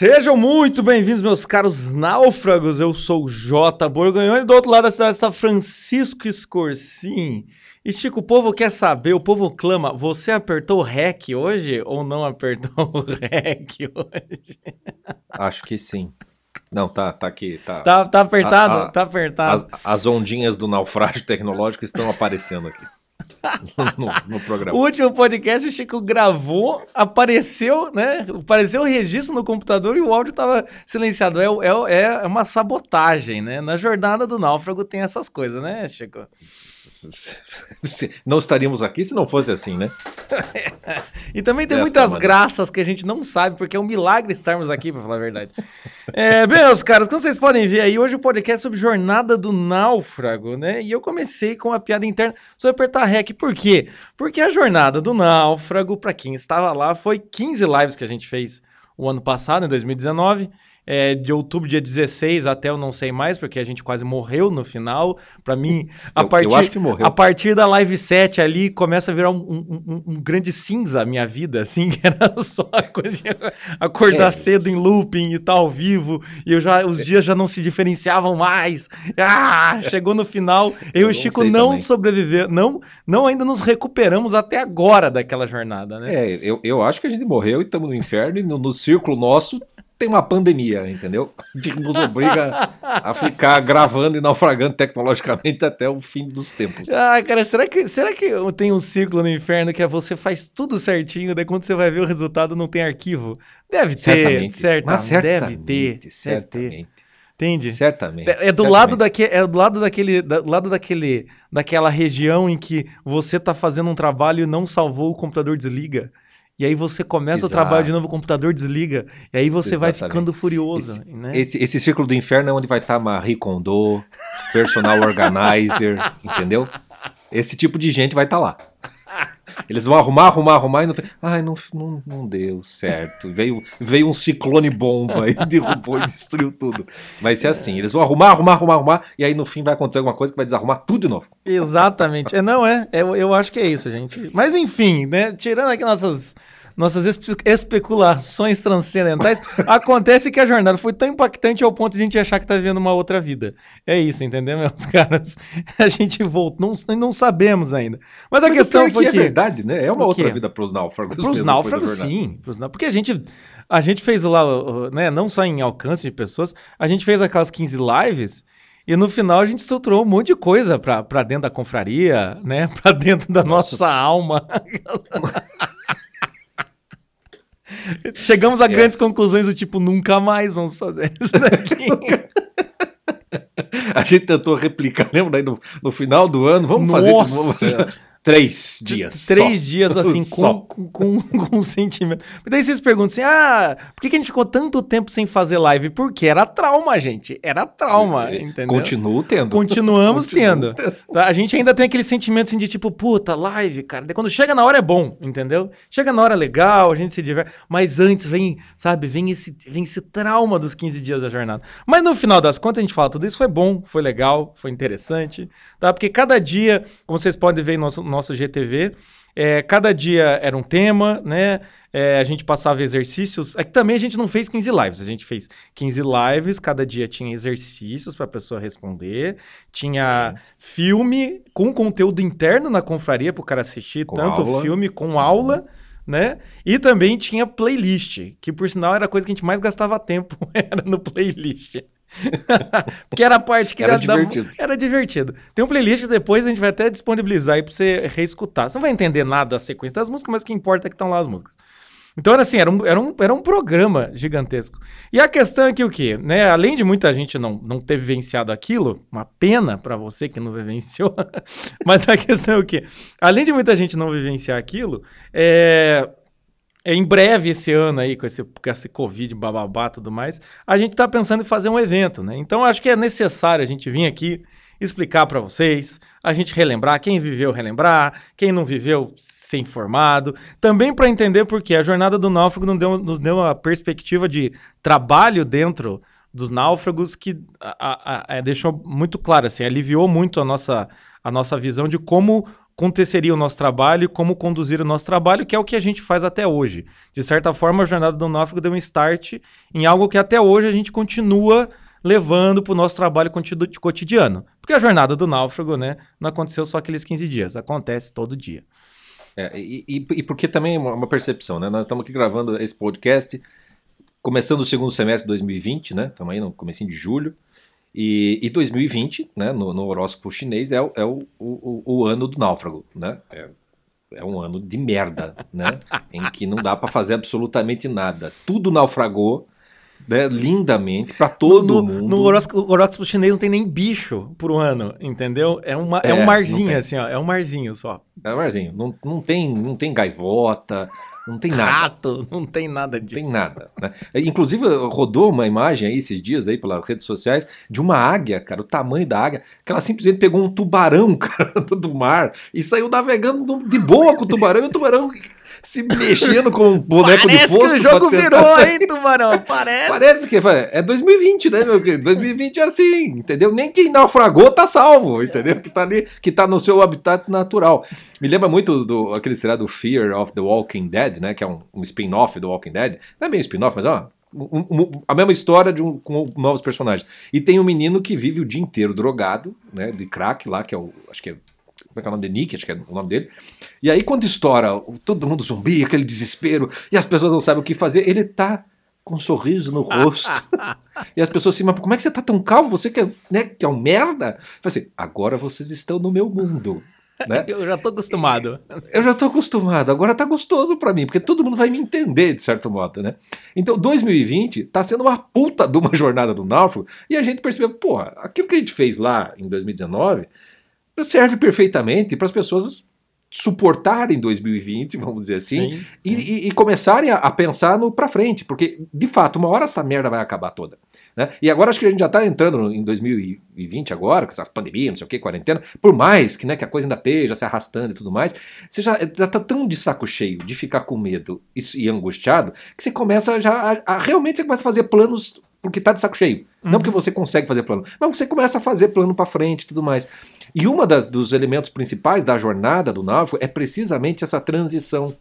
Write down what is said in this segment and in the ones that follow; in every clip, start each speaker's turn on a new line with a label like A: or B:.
A: Sejam muito bem-vindos, meus caros náufragos. Eu sou o J. Borgonhão e do outro lado da cidade está Francisco Escorcim. E Chico, o povo quer saber, o povo clama, você apertou o REC hoje ou não apertou o REC hoje?
B: Acho que sim. Não, tá, tá aqui, tá.
A: Tá, tá apertado? A, a, tá apertado.
B: As, as ondinhas do naufrágio tecnológico estão aparecendo aqui. no, no, programa.
A: O último podcast o Chico gravou, apareceu, né? Apareceu o registro no computador e o áudio estava silenciado. É, é, é uma sabotagem, né? Na jornada do náufrago tem essas coisas, né, Chico?
B: Não estaríamos aqui se não fosse assim, né?
A: e também tem Desta muitas maneira. graças que a gente não sabe, porque é um milagre estarmos aqui, para falar a verdade. É, bem, meus caras, como vocês podem ver aí, hoje o podcast é sobre jornada do náufrago, né? E eu comecei com uma piada interna sobre apertar REC. Por quê? Porque a jornada do náufrago, para quem estava lá, foi 15 lives que a gente fez o ano passado, em 2019 é, de outubro, dia 16 até eu não sei mais, porque a gente quase morreu no final. Para mim, a,
B: eu,
A: partir,
B: eu
A: a partir da live 7 ali, começa a virar um, um, um grande cinza a minha vida, assim, que era só a coisa acordar é. cedo em looping e tal, ao vivo, e eu já, os dias já não se diferenciavam mais. Ah, chegou no final, eu, eu e o Chico não também. sobreviver, não, não ainda nos recuperamos até agora daquela jornada, né?
B: É, eu, eu acho que a gente morreu e estamos no inferno, e no, no círculo nosso tem uma pandemia, entendeu? Que nos obriga a ficar gravando e naufragando tecnologicamente até o fim dos tempos.
A: Ah, cara, será que, será que tem um círculo no inferno que é você faz tudo certinho, daí quando você vai ver o resultado não tem arquivo? Deve ter, certamente. Certa, Mas certamente, deve ter, certamente. Entende?
B: Certamente.
A: É, é do
B: certamente.
A: lado daquele, é do lado daquele, do lado daquele, daquela região em que você está fazendo um trabalho e não salvou o computador desliga. E aí você começa Exato. o trabalho de novo, o computador desliga. E aí você Exatamente. vai ficando furioso.
B: Esse,
A: né?
B: esse, esse, círculo do inferno é onde vai estar tá Marie Kondo, personal organizer, entendeu? Esse tipo de gente vai estar tá lá. Eles vão arrumar, arrumar, arrumar e não. Ai, não, não, não deu certo. Veio, veio um ciclone bomba e derrubou e destruiu tudo. Vai ser assim: eles vão arrumar, arrumar, arrumar, arrumar, e aí no fim vai acontecer alguma coisa que vai desarrumar tudo de novo.
A: Exatamente. É, não, é. Eu, eu acho que é isso, gente. Mas enfim, né? Tirando aqui nossas nossas espe especulações transcendentais, acontece que a jornada foi tão impactante ao ponto de a gente achar que tá vivendo uma outra vida. É isso, entendeu, meus caras? A gente voltou, não, não sabemos ainda. Mas a Mas questão foi que,
B: que... é verdade, né? É uma outra vida para os náufragos.
A: Para os náufragos, sim. Pros, porque a gente, a gente fez lá, né, não só em alcance de pessoas, a gente fez aquelas 15 lives... E no final a gente estruturou um monte de coisa para dentro da confraria, né? Para dentro da nossa, nossa alma. Chegamos a é. grandes conclusões do tipo, nunca mais vamos fazer isso daqui.
B: a gente tentou replicar, lembra daí no, no final do ano? Vamos Nossa. fazer novo. Três dias.
A: Três só. dias assim, com, com, com, com sentimento. E daí vocês perguntam assim: ah, por que, que a gente ficou tanto tempo sem fazer live? Porque era trauma, gente. Era trauma, é, entendeu?
B: Continuo tendo.
A: Continuamos tendo. tendo. Tá, a gente ainda tem aquele sentimento assim de tipo, puta, live, cara. Daí quando chega na hora é bom, entendeu? Chega na hora é legal, a gente se diverte. Mas antes vem, sabe, vem esse, vem esse trauma dos 15 dias da jornada. Mas no final das contas a gente fala, tudo isso foi bom, foi legal, foi interessante, tá? Porque cada dia, como vocês podem ver em nosso nosso GTV. É, cada dia era um tema, né? É, a gente passava exercícios. Aqui também a gente não fez 15 lives, a gente fez 15 lives, cada dia tinha exercícios para a pessoa responder. Tinha filme com conteúdo interno na confraria para o cara assistir, com tanto aula. filme com aula. Né? E também tinha playlist, que por sinal era a coisa que a gente mais gastava tempo, era no playlist. Porque era a parte que
B: era, era divertido.
A: Da... Era divertido. Tem um playlist que depois a gente vai até disponibilizar aí pra você reescutar. Você não vai entender nada da sequência das músicas, mas o que importa é que estão lá as músicas. Então era assim, era um, era, um, era um programa gigantesco. E a questão é que o quê? Né? Além de muita gente não, não ter vivenciado aquilo, uma pena para você que não vivenciou, mas a questão é o quê? Além de muita gente não vivenciar aquilo, é, é, em breve esse ano aí, com esse, com esse Covid, bababá e tudo mais, a gente está pensando em fazer um evento, né? Então acho que é necessário a gente vir aqui explicar para vocês, a gente relembrar, quem viveu, relembrar, quem não viveu, ser informado. Também para entender porque a jornada do náufrago nos deu, nos deu uma perspectiva de trabalho dentro dos náufragos que a, a, a, é, deixou muito claro, assim, aliviou muito a nossa, a nossa visão de como aconteceria o nosso trabalho como conduzir o nosso trabalho, que é o que a gente faz até hoje. De certa forma, a jornada do náufrago deu um start em algo que até hoje a gente continua levando para o nosso trabalho cotidiano. Porque a jornada do náufrago, né, não aconteceu só aqueles 15 dias, acontece todo dia.
B: É, e, e, e, porque também é uma percepção, né? Nós estamos aqui gravando esse podcast, começando o segundo semestre de 2020, né? Estamos aí no começo de julho. E, e 2020, né, no, no horóscopo chinês, é, o, é o, o, o, ano do náufrago, né? É, é um ano de merda, né? em que não dá para fazer absolutamente nada. Tudo naufragou né, lindamente para todo
A: no,
B: mundo.
A: No horóscopo, horóscopo, chinês não tem nem bicho por um ano, entendeu? É, uma, é, é um marzinho, assim, ó. É um marzinho só.
B: É um marzinho. Não, não, tem, não tem gaivota, não tem nada.
A: Rato, não tem nada disso.
B: Não tem nada. Né? Inclusive, rodou uma imagem aí esses dias aí pelas redes sociais de uma águia, cara, o tamanho da águia, que ela simplesmente pegou um tubarão, cara, do mar e saiu navegando de boa com o tubarão e o tubarão se mexendo com um boneco
A: Parece
B: de posto.
A: Parece que o jogo virou, hein, Tubarão? Parece.
B: Parece que é 2020, né, meu querido? 2020 é assim, entendeu? Nem quem naufragou tá salvo, entendeu? Que tá ali, que tá no seu habitat natural. Me lembra muito do aquele seriado Fear of the Walking Dead, né, que é um, um spin-off do Walking Dead. Não é bem spin-off, mas é uma um, um, a mesma história de um, com novos personagens. E tem um menino que vive o dia inteiro drogado, né, de crack lá, que é o, acho que é como é que é o nome dele? Nick, acho que é o nome dele. E aí, quando estoura todo mundo zumbi, aquele desespero, e as pessoas não sabem o que fazer, ele tá com um sorriso no rosto. e as pessoas assim, mas como é que você tá tão calmo? Você que é, né, que é um merda? Assim, agora vocês estão no meu mundo. Né?
A: Eu já tô acostumado.
B: Eu já tô acostumado. Agora tá gostoso para mim, porque todo mundo vai me entender, de certo modo, né? Então, 2020 tá sendo uma puta de uma jornada do náufrago, e a gente percebeu, porra, aquilo que a gente fez lá em 2019 serve perfeitamente para as pessoas suportarem 2020, vamos dizer assim, sim, sim. E, e, e, começarem a, a pensar no para frente, porque de fato uma hora essa merda vai acabar toda. Né? E agora acho que a gente já está entrando em 2020 agora, com essa pandemia, não sei o que, quarentena, por mais que, né, que a coisa ainda esteja se arrastando e tudo mais, você já está tão de saco cheio de ficar com medo e, e angustiado que você começa já a, a, realmente você começa a fazer planos porque está de saco cheio. Uhum. Não porque você consegue fazer plano, mas você começa a fazer plano para frente e tudo mais. E uma das, dos elementos principais da jornada do náufrago é precisamente essa transição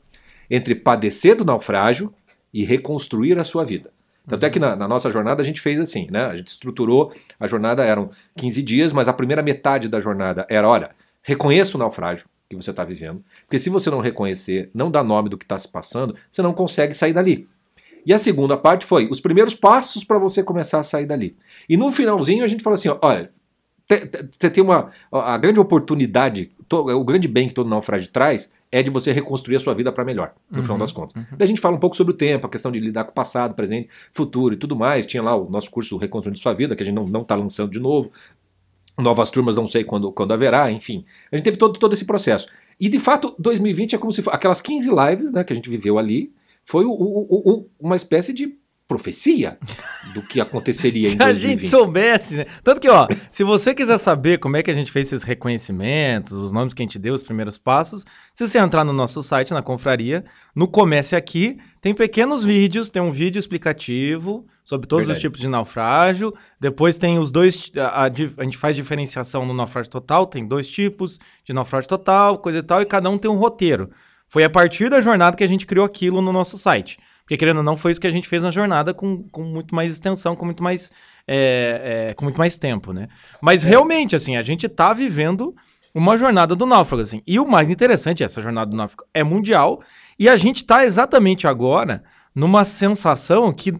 B: entre padecer do naufrágio e reconstruir a sua vida. Tanto é que na, na, nossa jornada a gente fez assim, né? A gente estruturou, a jornada eram 15 dias, mas a primeira metade da jornada era, olha, reconheça o naufrágio que você está vivendo, porque se você não reconhecer, não dá nome do que está se passando, você não consegue sair dali. E a segunda parte foi os primeiros passos para você começar a sair dali. E no finalzinho a gente falou assim, olha, você tem uma. A grande oportunidade, o grande bem que todo naufrágio traz é de você reconstruir a sua vida para melhor, no uhum, final das contas. Uhum. Daí a gente fala um pouco sobre o tempo, a questão de lidar com o passado, presente, futuro e tudo mais. Tinha lá o nosso curso Reconstruindo Sua Vida, que a gente não está lançando de novo. Novas turmas, não sei quando, quando haverá, enfim. A gente teve todo, todo esse processo. E de fato, 2020 é como se fosse aquelas 15 lives né, que a gente viveu ali, foi o, o, o, uma espécie de profecia do que aconteceria em 2020. Se a gente
A: soubesse, né? Tanto que, ó, se você quiser saber como é que a gente fez esses reconhecimentos, os nomes que a gente deu, os primeiros passos, se você entrar no nosso site, na confraria, no Comece Aqui, tem pequenos vídeos, tem um vídeo explicativo sobre todos Verdade. os tipos de naufrágio, depois tem os dois, a, a, a gente faz diferenciação no naufrágio total, tem dois tipos de naufrágio total, coisa e tal, e cada um tem um roteiro. Foi a partir da jornada que a gente criou aquilo no nosso site. Porque, querendo ou não, foi isso que a gente fez na jornada com, com muito mais extensão, com muito mais, é, é, com muito mais tempo, né? Mas é. realmente, assim, a gente tá vivendo uma jornada do náufrago, assim. E o mais interessante, essa jornada do náufrago é mundial, e a gente tá exatamente agora numa sensação que,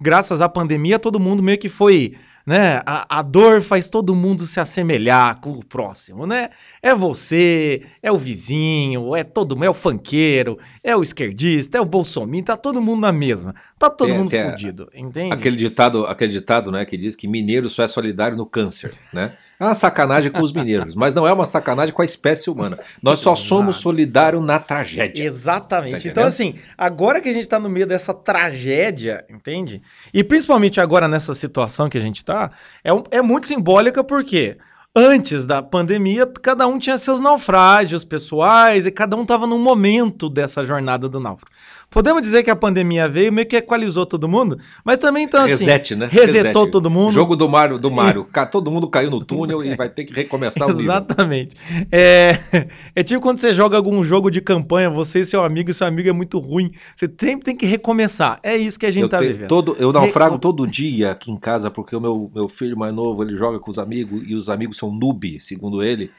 A: graças à pandemia, todo mundo meio que foi né? A, a, dor faz todo mundo se assemelhar com o próximo, né? É você, é o vizinho, é todo mundo, é o fanqueiro, é o esquerdista, é o bolsominion, tá todo mundo na mesma. Tá todo tem, mundo tem fudido, entende?
B: Aquele ditado, aquele ditado, né, que diz que mineiro só é solidário no câncer, né? É uma sacanagem com os mineiros, mas não é uma sacanagem com a espécie humana. Nós só somos solidários na tragédia.
A: Exatamente. Tá então, assim, agora que a gente está no meio dessa tragédia, entende? E principalmente agora nessa situação que a gente está, é, um, é muito simbólica porque antes da pandemia, cada um tinha seus naufrágios pessoais e cada um estava num momento dessa jornada do náufrago. Podemos dizer que a pandemia veio, meio que equalizou todo mundo, mas também então assim.
B: Reset, né?
A: Resetou
B: Reset.
A: todo mundo.
B: Jogo do Mario, do Mario. Todo mundo caiu no túnel e vai ter que recomeçar o nível.
A: Exatamente. É, é tipo quando você joga algum jogo de campanha, você e seu amigo, e seu amigo é muito ruim. Você sempre tem que recomeçar. É isso que a gente
B: Eu,
A: tá
B: te-
A: vivendo.
B: todo, eu naufrago
A: Recom-
B: todo dia aqui em casa porque o meu, meu filho mais novo ele joga com os amigos e os amigos são noob, segundo ele.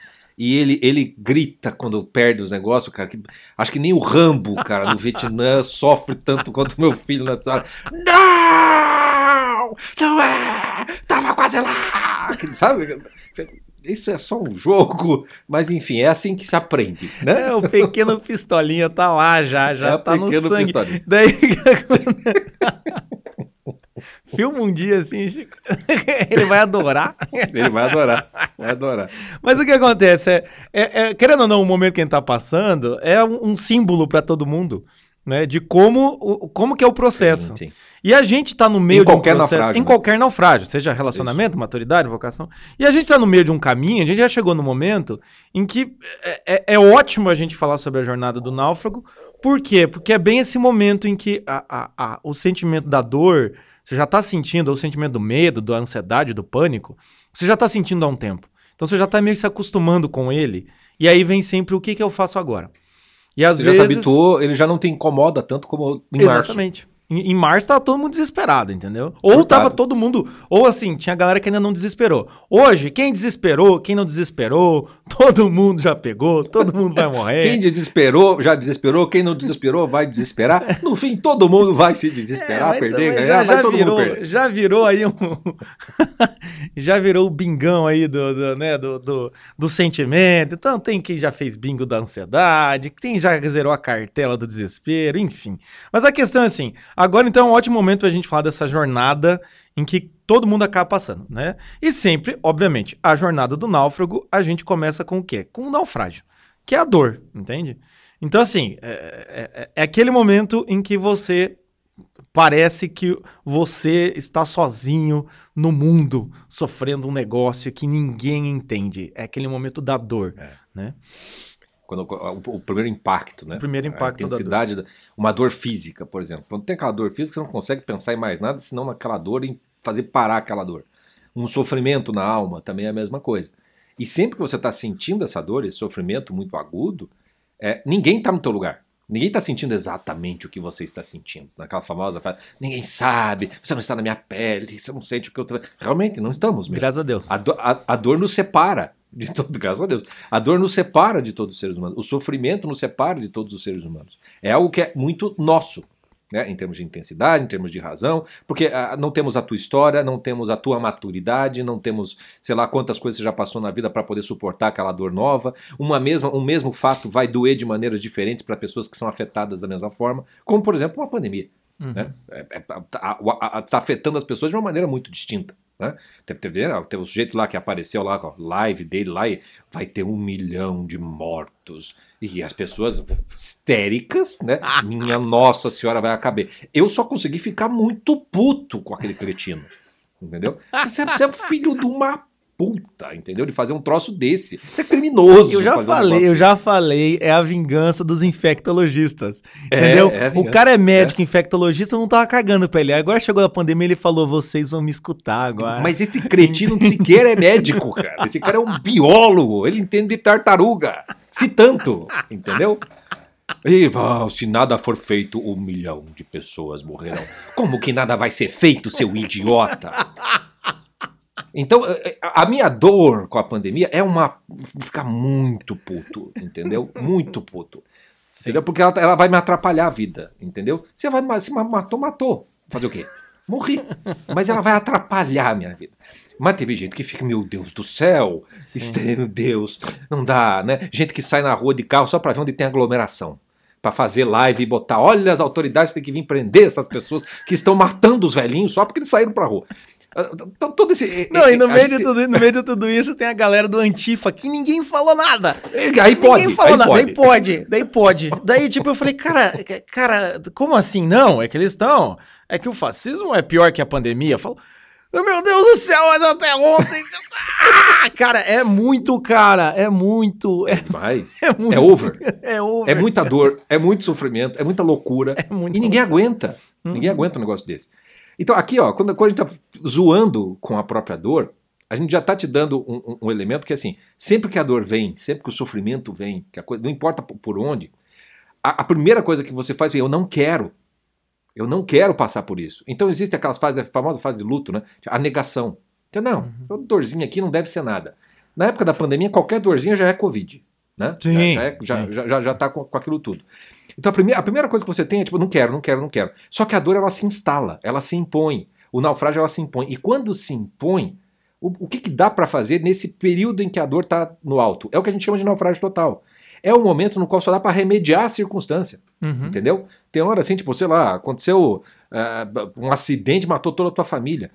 B: E ele, ele grita quando perde os negócios, cara. que- acho que nem o Rambo, cara, no Vietnã sofre tanto quanto meu filho nessa hora. Não! Não é! Tava quase lá! Sabe? Isso é só um jogo, mas enfim, é assim que se aprende, né?
A: É, o pequeno pistolinha tá lá já, já
B: É
A: tá no sangue.
B: pistolinha.
A: Daí. Filma um dia assim, Chico. Ele vai adorar.
B: Ele vai adorar, vai adorar.
A: Mas o que acontece é, é- é, querendo ou não, o momento que a gente tá passando é um, um símbolo para todo mundo, né? De como, o- como que é o processo.
B: Sim.
A: E a gente tá no meio
B: Em
A: de um
B: qualquer
A: processo,
B: naufrágio,
A: em
B: né?
A: qualquer naufrágio, seja relacionamento, maturidade, vocação. E a gente tá no meio de um caminho, a gente já chegou no momento em que é, é- é ótimo a gente falar sobre a jornada do náufrago. Por quê? Porque é bem esse momento em que a- a- a- o sentimento da dor, você já tá sentindo, o sentimento do medo, da ansiedade, do pânico, você já tá sentindo há um tempo. Então você já tá meio que se acostumando com ele. E aí vem sempre o que, que eu faço agora. E às
B: Você
A: vezes.
B: já se habituou, ele já não te incomoda tanto como em março.
A: Exatamente. Em, em março tava todo mundo desesperado, entendeu? Ou
B: Surtado.
A: tava todo mundo. Ou assim, tinha galera que ainda não desesperou. Hoje, quem desesperou, quem não desesperou, todo mundo já pegou, todo mundo vai morrer.
B: Quem desesperou, já desesperou. Quem não desesperou, vai desesperar. No fim, todo mundo vai se desesperar,
A: É,
B: perder, ganhar, vai todo
A: virou,
B: mundo perder.
A: já virou aí um. já virou o bingão aí do, do, né, do, do, do sentimento. Então tem quem já fez bingo da ansiedade, tem já zerou a cartela do desespero, enfim. Mas a questão é assim: agora então é um ótimo momento pra gente falar dessa jornada em que todo mundo acaba passando, né? E sempre, obviamente, a jornada do náufrago, a gente começa com o quê? Com o naufrágio, que é a dor, entende? Então, assim, é, é- é aquele momento em que você parece que você está sozinho no mundo, sofrendo um negócio que ninguém entende. É aquele momento da dor,
B: É.
A: né?
B: Quando, o, o primeiro impacto, né?
A: O primeiro impacto
B: A
A: da
B: intensidade, da- uma dor física, por exemplo. Quando tem aquela dor física, você não consegue pensar em mais nada, senão naquela dor, em fazer parar aquela dor. Um sofrimento na alma também é a mesma coisa. E sempre que você está sentindo essa dor, esse sofrimento muito agudo, é, ninguém está no teu lugar. Ninguém está sentindo exatamente o que você está sentindo. Naquela famosa frase, ninguém sabe, você não está na minha pele, você não sente o que eu tô... Realmente, não estamos mesmo.
A: Graças a Deus.
B: A, do- a- a dor nos separa de todo, graças a Deus. A dor nos separa de todos os seres humanos. O sofrimento nos separa de todos os seres humanos. É algo que é muito nosso, né? Em termos de intensidade, em termos de razão, porque ah, não temos a tua história, não temos a tua maturidade, não temos, sei lá, quantas coisas você já passou na vida para poder suportar aquela dor nova. Uma mesma, um mesmo fato vai doer de maneiras diferentes para pessoas que são afetadas da mesma forma, como por exemplo uma pandemia
A: Uhum.
B: né? Está afetando as pessoas de uma maneira muito distinta. Né? Teve, teve, teve o sujeito lá que apareceu lá com a live dele lá e vai ter um milhão de mortos. E as pessoas histéricas, né? Minha nossa senhora vai acabar. Eu só consegui ficar muito puto com aquele cretino. Entendeu? Você, você é filho de uma puta, entendeu? De fazer um troço desse. Você é criminoso.
A: Eu já
B: um
A: falei,
B: negócio
A: eu já falei, é a vingança dos infectologistas.
B: É,
A: entendeu?
B: é
A: o cara é médico, infectologista, não tava cagando pra ele. Agora chegou a pandemia, ele falou: vocês vão me escutar agora.
B: Mas esse cretino sequer é médico, cara. Esse cara é um biólogo. Ele entende de tartaruga. Se tanto, entendeu? E ah, se nada for feito, um milhão de pessoas morrerão. Como que nada vai ser feito, seu idiota? Então, eh, a minha dor com a pandemia é uma. ficar muito puto, entendeu? Muito puto. Entendeu? Porque ela, ela vai me atrapalhar a vida, entendeu? Você vai se ma- matou, matou. Fazer o quê? Morri. Mas ela vai atrapalhar a minha vida. Mas teve gente que fica, meu Deus do céu, meu Deus, não dá, né? Gente que sai na rua de carro só pra ver onde tem aglomeração. Pra fazer live e botar, olha, as autoridades têm que vir prender essas pessoas que estão matando os velhinhos só porque eles saíram pra rua. Todo esse.
A: Não, e no meio,
B: gente-
A: de tudo, no meio de tudo isso tem a galera do Antifa que ninguém falou nada.
B: Aí pode,
A: ninguém falou
B: aí
A: nada.
B: pode.
A: Daí pode, daí pode. Daí, tipo, eu falei, cara, cara, como assim? Não, é que eles estão. É que o fascismo é pior que a pandemia. Eu falo, Meu Deus do céu, mas até ontem. Ah, cara, é muito, cara. É muito. É,
B: Mas
A: é muito.
B: é over.
A: É over.
B: É muita dor, é muito sofrimento, é muita loucura.
A: É muito
B: E ninguém aguenta. Ninguém aguenta um negócio desse. Então, aqui, ó, quando, quando a gente tá zoando com a própria dor, a gente já tá te dando um, um- um elemento que, assim, sempre que a dor vem, sempre que o sofrimento vem, que a coisa, não importa por- onde, a, a primeira coisa que você faz é: eu não quero. Eu não quero passar por isso. Então, existe aquelas fases, a famosa fase de luto, né? A negação. Então, não, toda dorzinha aqui não deve ser nada. Na época da pandemia, qualquer dorzinha já é Covid. Né?
A: Sim,
B: já, já, é- já,
A: sim.
B: já, já, já tá com, com aquilo tudo. Então a primeira, a primeira coisa que você tem é tipo, não quero, não quero, não quero. Só que a dor ela se instala, ela se impõe. O naufrágio ela se impõe. E quando se impõe, o, o que, que dá para fazer nesse período em que a dor está no alto? É o que a gente chama de naufrágio total. É o momento no qual só dá para remediar a circunstância.
A: Uhum.
B: Entendeu? Tem hora assim, tipo, sei lá, aconteceu ah, um acidente, matou toda a tua família.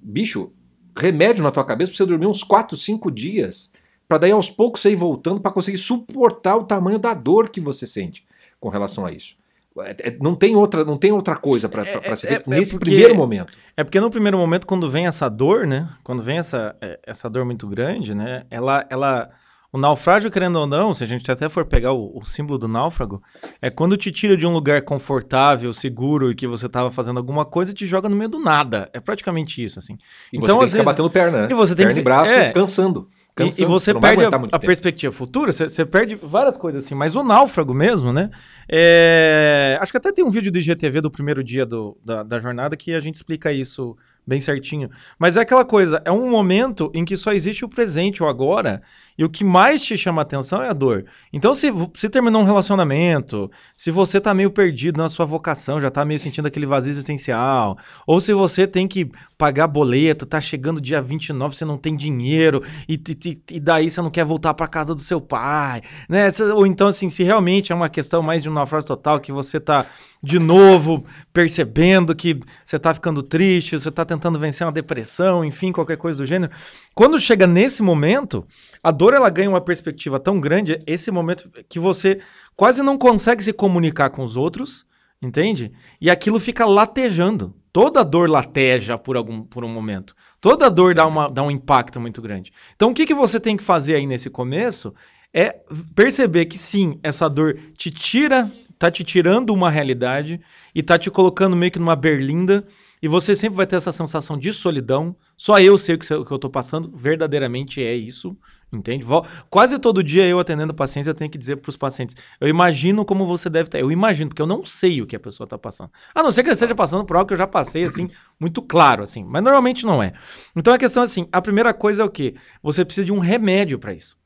B: Bicho, remédio na tua cabeça pra você dormir uns 4, 5 dias. Pra daí aos poucos você ir voltando pra conseguir suportar o tamanho da dor que você sente com relação a isso. É- é- não, tem outra, não tem outra coisa pra
A: É-
B: se
A: é-
B: ver
A: é
B: nesse
A: porque-
B: primeiro momento.
A: É porque no primeiro momento, quando vem essa dor, né? Quando vem essa, essa dor muito grande, né? Ela, ela, o naufrágio, querendo ou não, se a gente até for pegar o, o símbolo do náufrago, é quando te tira de um lugar confortável, seguro e que você tava fazendo alguma coisa e te joga no meio do nada. É praticamente isso, assim.
B: E
A: Então,
B: você tem
A: às
B: que
A: vezes-
B: batendo perna, né?
A: e você tem
B: perna
A: que-
B: e braço,
A: é.
B: cansando.
A: E-. E, você
B: vai
A: perde a, a perspectiva futura, você, você perde várias coisas assim, mas o náufrago mesmo, né? é, Acho que até tem um vídeo do IGTV do primeiro dia do- da, da jornada que a gente explica isso bem certinho. Mas é aquela coisa, é um momento em que só existe o presente, o agora, e o que mais te chama a atenção é a dor. Então, se você terminou um relacionamento, se você tá meio perdido na sua vocação, já tá meio sentindo aquele vazio existencial, ou se você tem que pagar boleto, tá chegando dia 29, você não tem dinheiro, e, te- e daí você não quer voltar pra casa do seu pai, né? Ou então, assim, se realmente é uma questão mais de um naufrágio total, que você tá de novo percebendo que você tá ficando triste, você tá tentando vencer uma depressão, enfim, qualquer coisa do gênero. Quando chega nesse momento, a dor ela ganha uma perspectiva tão grande, esse momento que você quase não consegue se comunicar com os outros, entende? E aquilo fica latejando. Toda dor lateja por, algum, por um momento. Toda dor dá, uma, dá um impacto muito grande. Então, o que, que você tem que fazer aí nesse começo é perceber que sim, essa dor te tira, tá te tirando uma realidade e tá te colocando meio que numa berlinda e você sempre vai ter essa sensação de solidão. Só eu sei o que, o que eu tô passando, verdadeiramente é isso, entende? Quase todo dia eu atendendo pacientes, eu tenho que dizer pros pacientes, eu imagino como você deve estar. Eu imagino, porque eu não sei o que a pessoa tá passando. A não ser que eu esteja passando por algo que eu já passei, assim, muito claro, assim. Mas normalmente não é. Então a questão é assim, a primeira coisa é o quê? Você precisa de um remédio para isso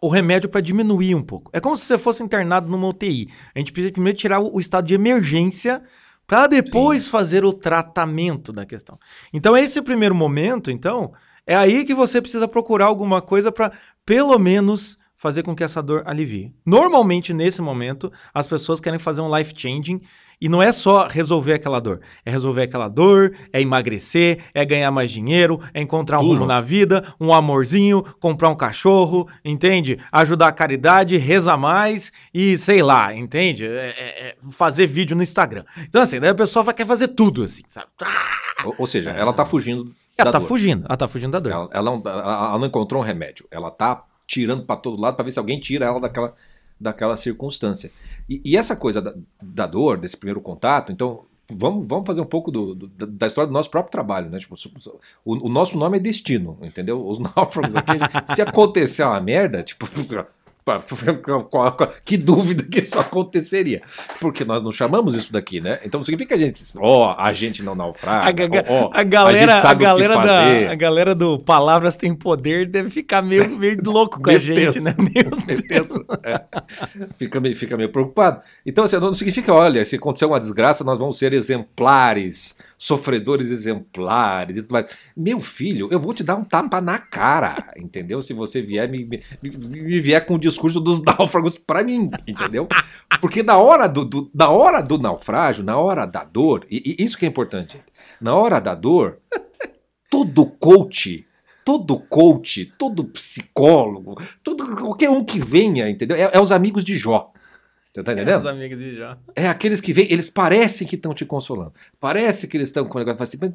A: o remédio para diminuir um pouco. É como se você fosse internado numa UTI. A gente precisa primeiro tirar o, o estado de emergência para depois fazer o tratamento da questão. Então, esse primeiro momento, então, é aí que você precisa procurar alguma coisa para, pelo menos, fazer com que essa dor alivie. Normalmente, nesse momento, as pessoas querem fazer um life changing e não é só resolver aquela dor. É resolver aquela dor, é emagrecer, é ganhar mais dinheiro, é encontrar um
B: Tudo.
A: rumo na vida, um amorzinho, comprar um cachorro, entende? Ajudar a caridade, rezar mais e sei lá, entende? É- é- é fazer vídeo no Instagram. Então, assim, daí a pessoa vai querer fazer tudo, assim, sabe?
B: Ou, ou seja, ela tá fugindo
A: Ela tá
B: dor.
A: fugindo, ela tá fugindo da dor.
B: Ela, ela não, ela- não encontrou um remédio. Ela tá tirando para todo lado para ver se alguém tira ela daquela, daquela circunstância. E, e essa coisa da, da dor, desse primeiro contato, então. Vamos, vamos fazer um pouco do- do- da- história do nosso próprio trabalho, né? Tipo, o, o nosso nome é destino, entendeu? Os náufragos aqui, gente- se acontecer uma merda, tipo, que dúvida que isso aconteceria? Porque nós não chamamos isso daqui, né? Então significa que a gente, ó, a gente não naufraga,
A: A,
B: ó,
A: a galera, a,
B: que
A: galera da, a galera do Palavras Tem Poder deve ficar meio, meio louco com a
B: Meio
A: gente,
B: tenso.
A: né? Meu
B: Meio tenso. É. Fica, meio, fica meio preocupado. Então, assim, não significa, olha, se acontecer uma desgraça, nós vamos ser exemplares, sofredores exemplares e tudo mais. Meu filho, eu vou te dar um tapa na cara, entendeu? Se você vier me, me, me vier com o discurso dos náufragos pra mim, entendeu? Porque na hora do, do- na hora do naufrágio, na hora da dor, e, e isso que é importante, na hora da dor, todo coach todo coach, todo psicólogo, todo qualquer um que venha, entendeu? É, é os amigos de Jó. Você tá
A: Os
B: entendendo?
A: amigos de Jó.
B: É aqueles que vêm, eles parecem que estão te consolando. Parece que eles estão com o negócio assim, mas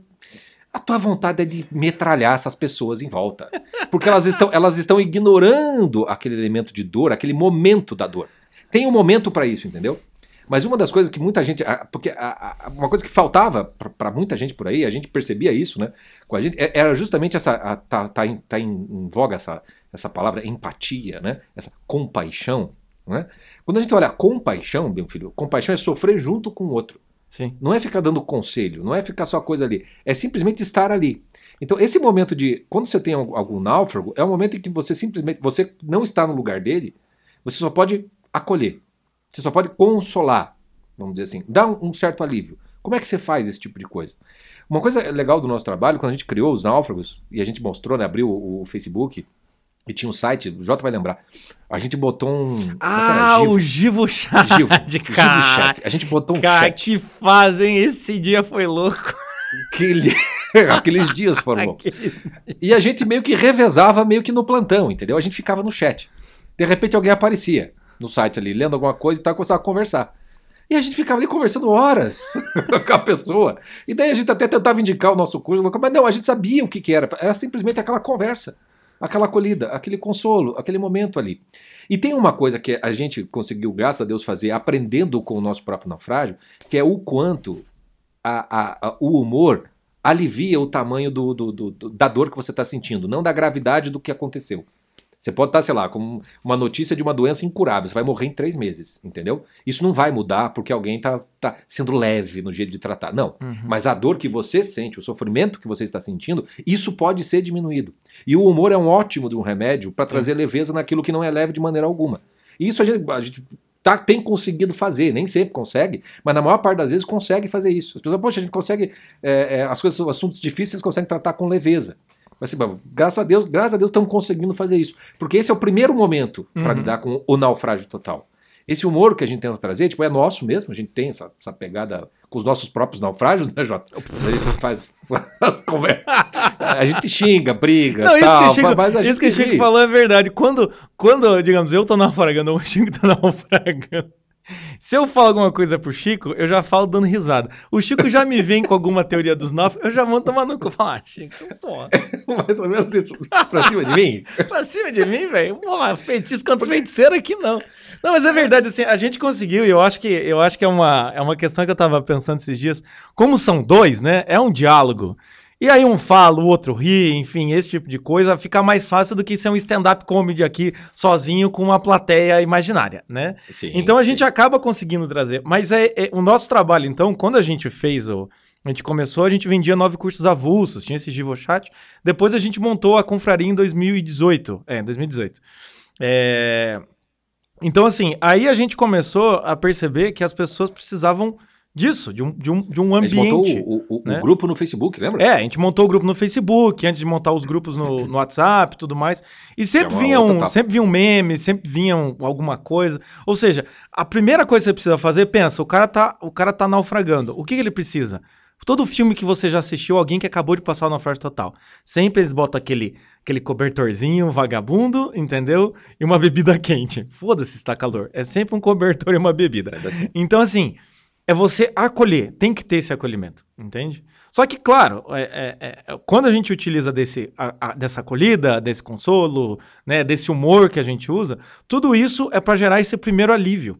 B: a tua vontade é de metralhar essas pessoas em volta. Porque elas estão, elas estão ignorando aquele elemento de dor, aquele momento da dor. Tem um momento para isso, entendeu? Mas uma das coisas que muita gente. Porque uma coisa que faltava para muita gente por aí, a gente percebia isso, né? Com a gente, é, era justamente essa. A, tá, tá, em, tá em, em voga essa, essa palavra empatia, né? Essa compaixão. Né? Quando a gente olha compaixão, meu filho, compaixão é sofrer junto com o outro.
A: Sim.
B: Não é ficar dando conselho, não é ficar só coisa ali. É simplesmente estar ali. Então, esse momento de. Quando você tem algum náufrago, é um momento em que você simplesmente. Você não está no lugar dele, você só pode acolher. Você só pode consolar, vamos dizer assim, dar um, certo alívio. Como é que você faz esse tipo de coisa? Uma coisa legal do nosso trabalho, quando a gente criou os náufragos, e a gente mostrou, né, abriu o, o Facebook, e tinha um site, o Jota vai lembrar. A gente botou um.
A: Ah, Givo. o Givo Chat. Givo,
B: Givo Chat. A gente botou um
A: cara,
B: chat.
A: que fazem esse dia foi louco.
B: Aquele... Aqueles dias foram loucos. E a gente meio que revezava meio que no plantão, entendeu? A gente ficava no chat. De repente alguém aparecia no site ali, lendo alguma coisa e tal, começava a conversar. E a gente ficava ali conversando horas com a pessoa. E daí a gente até tentava indicar o nosso curso, mas não, a gente sabia o que, que era. Era simplesmente aquela conversa, aquela acolhida, aquele consolo, aquele momento ali. E tem uma coisa que a gente conseguiu, graças a Deus, fazer aprendendo com o nosso próprio naufrágio, que é o quanto a, a, a, o humor alivia o tamanho do, do, do, da dor que você está sentindo, não da gravidade do que aconteceu. Você pode estar, sei lá, com uma notícia de uma doença incurável, você vai morrer em três meses, entendeu? Isso não vai mudar porque alguém está tá sendo leve no jeito de tratar. Não. Uhum. Mas a dor que você sente, o sofrimento que você está sentindo, isso pode ser diminuído. E o humor é um ótimo de um remédio para trazer leveza naquilo que não é leve de maneira alguma. E isso a gente, a gente tá, tem conseguido fazer, nem sempre consegue, mas na maior parte das vezes consegue fazer isso. As pessoas, poxa, a gente consegue, é, é, as coisas, os assuntos difíceis consegue tratar com leveza. Mas, assim, graças a Deus, graças a Deus estamos conseguindo fazer isso. Porque esse é o primeiro momento para uhum. lidar com o naufrágio total. Esse humor que a gente tenta trazer, tipo, é nosso mesmo, a gente tem essa, essa pegada com os nossos próprios naufrágios, né, Jota? A gente faz as conversas. A gente xinga, briga. Não,
A: tal,
B: isso
A: que, Chico, mas a gente isso que o Chico falou é verdade. Quando, quando, digamos, eu tô naufragando ou o Chico tá naufragando. Se eu falo alguma coisa pro Chico, eu já falo dando risada. O Chico já me vem com alguma teoria dos nove, eu já vou tomar no cu. Falo, ah, Chico, pô.
B: Mais ou menos isso. Pra cima de mim?
A: pra cima de mim, velho? Pô, feitiço contra feiticeiro aqui não. Não, mas é verdade, assim, a gente conseguiu, e eu acho que eu acho que é uma, é uma questão que eu tava pensando esses dias. Como são dois, né? É um diálogo. E aí um fala, o outro ri, enfim, esse tipo de coisa fica mais fácil do que ser um stand-up comedy aqui sozinho com uma plateia imaginária, né? Sim, então a sim. gente acaba conseguindo trazer. Mas é, é, o nosso trabalho, então, quando a gente fez o. A gente começou, a gente vendia nove cursos avulsos, tinha esse Chat. Depois a gente montou a confraria em 2018. É, em 2018. É... Então, assim, aí a gente começou a perceber que as pessoas precisavam disso, de um, de um, de um ambiente. A gente
B: montou o, o, né? o, grupo no Facebook, lembra?
A: É, a gente montou o grupo no Facebook, antes de montar os grupos no, no WhatsApp e tudo mais. E sempre é vinha, um, sempre vinha um meme, sempre vinha um, alguma coisa. Ou seja, a primeira coisa que você precisa fazer, pensa, o cara tá, o cara tá naufragando. O que, que ele precisa? Todo filme que você já assistiu, alguém que acabou de passar o naufrágio total. Sempre eles botam aquele, aquele cobertorzinho vagabundo, entendeu? E uma bebida quente. Foda-se se tá calor. É sempre um cobertor e uma bebida. Então, assim, é você acolher, tem que ter esse acolhimento, entende? Só que, claro, é, é, é, quando a gente utiliza desse, a, a, dessa acolhida, desse consolo, né, desse humor que a gente usa, tudo isso é para gerar esse primeiro alívio.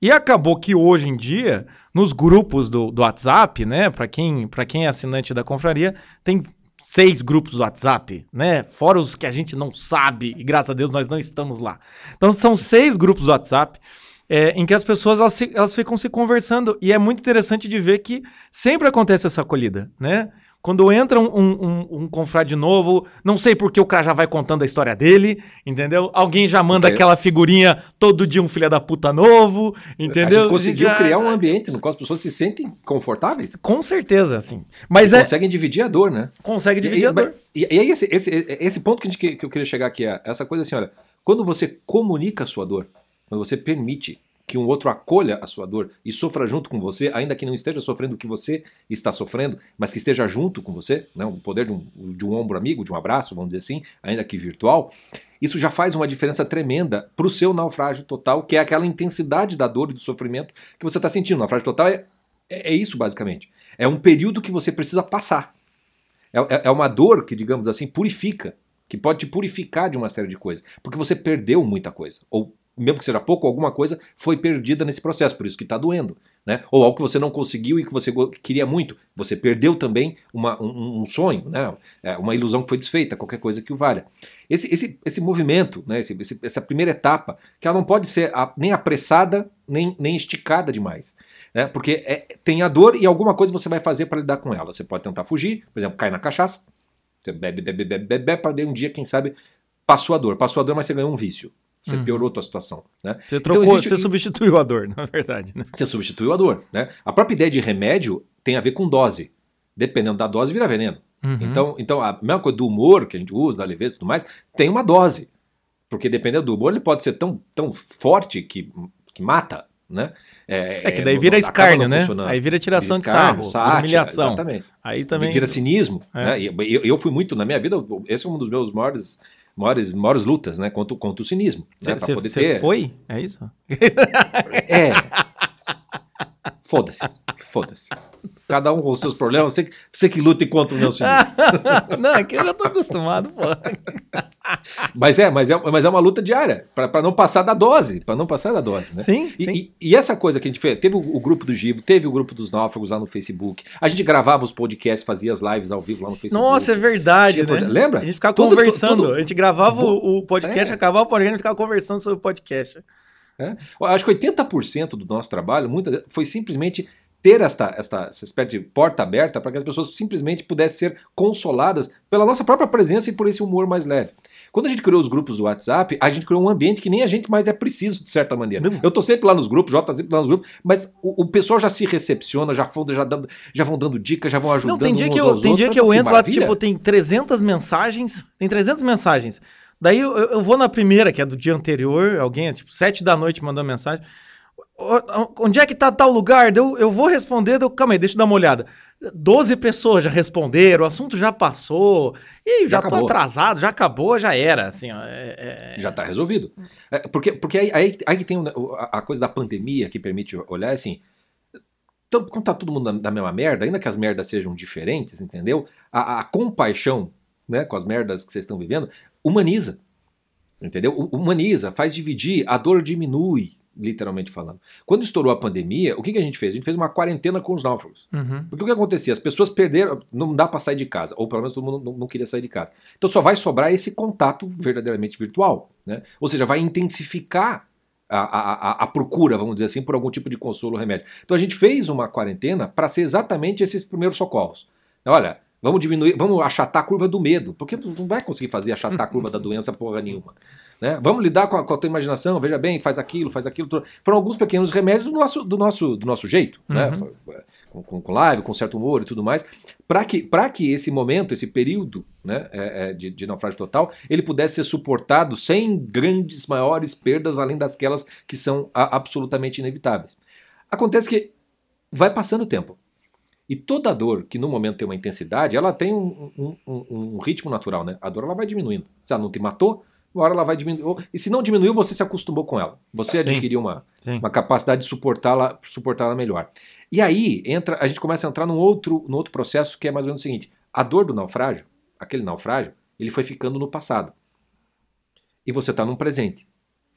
A: E acabou que hoje em dia, nos grupos do, do WhatsApp, né, para quem, quem é assinante da confraria, tem seis grupos do WhatsApp, né? Fora os que a gente não sabe, e graças a Deus nós não estamos lá. Então são seis grupos do WhatsApp é, em que as pessoas elas, se, elas ficam se conversando. E é muito interessante de ver que sempre acontece essa acolhida, né? Quando entra um, um, um, confrade novo, não sei porque o cara já vai contando a história dele, entendeu? Alguém já manda aquela figurinha todo dia um filho da puta novo, entendeu? A gente
B: conseguiu já... criar um ambiente no qual as pessoas se sentem confortáveis.
A: Com certeza, sim. Mas é...
B: conseguem dividir a dor, né?
A: Consegue dividir e, a dor.
B: E, e aí esse, esse, esse ponto que, a gente, que eu queria chegar aqui é essa coisa assim, olha, quando você comunica a sua dor, quando você permite que um outro acolha a sua dor e sofra junto com você, ainda que não esteja sofrendo o que você está sofrendo, mas que esteja junto com você, né? o poder de um, de um ombro amigo, de um abraço, vamos dizer assim, ainda que virtual, isso já faz uma diferença tremenda para o seu naufrágio total, que é aquela intensidade da dor e do sofrimento que você está sentindo. O naufrágio total é, é, é isso, basicamente. É um período que você precisa passar. É, é, é uma dor que, digamos assim, purifica, que pode te purificar de uma série de coisas, porque você perdeu muita coisa, ou mesmo que seja pouco, alguma coisa foi perdida nesse processo, por isso que está doendo. Né? Ou algo que você não conseguiu e que você queria muito. Você perdeu também uma, um, um, sonho, né? É, uma ilusão que foi desfeita, qualquer coisa que o valha. Esse, esse, esse movimento, né? Esse, esse, essa primeira etapa, que ela não pode ser nem apressada, nem, nem esticada demais. Né? Porque é, tem a dor e alguma coisa você vai fazer para lidar com ela. Você pode tentar fugir, por exemplo, cair na cachaça. Você bebe, bebe, bebe, bebe, bebe para um dia, quem sabe, passou a dor. Passou a dor, mas você ganhou um vício. Você uhum. piorou a tua situação. Né?
A: Você trocou, então, existe... você substituiu a dor, na verdade. Né?
B: Você substituiu a dor. Né? A própria ideia de remédio tem a ver com dose. Dependendo da dose, vira veneno. Uhum. Então, então, a mesma coisa do humor que a gente usa, da leveza e tudo mais, tem uma dose. Porque dependendo do humor, ele pode ser tão, tão forte que, que mata, né?
A: É, é que daí vira escárnio, né? Aí vira tiração vira escárnio, de sarro, sátira, humilhação.
B: Exatamente.
A: Aí também...
B: Vira cinismo. É. Né? Eu, eu fui muito, na minha vida, esse é um dos meus maiores maiores, maiores lutas, né? Contra, contra o cinismo. Você
A: né, ter... foi? É isso?
B: É. Foda-se. Foda-se. Cada um com os seus problemas. Você, você que lute contra o meu cinismo.
A: não, é que eu já tô acostumado, pô.
B: mas é, mas é, mas é uma luta diária, para não passar da dose, para não passar da dose, né?
A: Sim,
B: e,
A: sim.
B: E, e, essa coisa que a gente fez, teve o, o, grupo do Givo, teve o grupo dos náufragos lá no Facebook, a gente gravava os podcasts, fazia as lives ao vivo lá no Facebook.
A: Nossa, é verdade, né?
B: Lembra?
A: A gente ficava tudo, conversando, tudo, a gente gravava o, o podcast, é. acabava o podcast, a gente ficava conversando sobre o podcast.
B: É? Acho que 80% do nosso trabalho muita, foi simplesmente ter esta, esta, essa espécie de porta aberta para que as pessoas simplesmente pudessem ser consoladas pela nossa própria presença e por esse humor mais leve. Quando a gente criou os grupos do WhatsApp, a gente criou um ambiente que nem a gente mais é preciso, de certa maneira. Eu tô sempre lá nos grupos, Jota sempre lá nos grupos, mas o, o pessoal já se recepciona, já, vão, já, dando, já vão dando dicas, já vão ajudando.
A: Não, tem dia que eu, tem dia que eu entro lá, tipo, tem 300 mensagens, tem 300 mensagens. Daí eu, eu, vou na primeira, que é do dia anterior, alguém, tipo, 7 da noite mandou mensagem onde é que tá tal lugar? Eu, eu vou responder, eu, calma aí, deixa eu dar uma olhada. Doze pessoas já responderam, o assunto já passou, e já, já tô acabou. atrasado, já acabou, já era, assim, ó, é,
B: é... Já tá resolvido. É, porque porque aí, aí, aí tem a, coisa da pandemia que permite olhar, assim, então, quando tá todo mundo na, na, mesma merda, ainda que as merdas sejam diferentes, entendeu? A, a compaixão, né, com as merdas que vocês estão vivendo, humaniza, entendeu? Humaniza, faz dividir, a dor diminui, literalmente falando. Quando estourou a pandemia, o que, que a gente fez? A gente fez uma quarentena com os náufragos. Uhum. Porque o que acontecia? As pessoas perderam, não dá para sair de casa, ou pelo menos todo mundo não, não, queria sair de casa. Então só vai sobrar esse contato verdadeiramente virtual. Né? Ou seja, vai intensificar a, a, a, procura, vamos dizer assim, por algum tipo de consolo ou remédio. Então a gente fez uma quarentena para ser exatamente esses primeiros socorros. Olha, vamos diminuir, vamos achatar a curva do medo, porque tu não vai conseguir fazer achatar a curva da doença porra nenhuma. Né? Vamos lidar com a, com a, tua imaginação, veja bem, faz aquilo, faz aquilo. Tudo. Foram alguns pequenos remédios do nosso, do nosso, do nosso jeito, né? uhum. né? com, com, com, live, com certo humor e tudo mais, para que, que esse momento, esse período né, é, é, de, de, naufrágio total, ele pudesse ser suportado sem grandes, maiores perdas, além das que são a, absolutamente inevitáveis. Acontece que vai passando o tempo. E toda dor que no momento tem uma intensidade, ela tem um, um, um, um ritmo natural, né? A dor ela vai diminuindo. Se ela não te matou, uma hora ela vai diminuir. E se não diminuiu, você se acostumou com ela. Você adquiriu uma, uma capacidade de suportá-la suportá melhor. E aí entra, a gente começa a entrar num outro, num outro processo que é mais ou menos o seguinte: a dor do naufrágio, aquele naufrágio, ele foi ficando no passado. E você está num presente.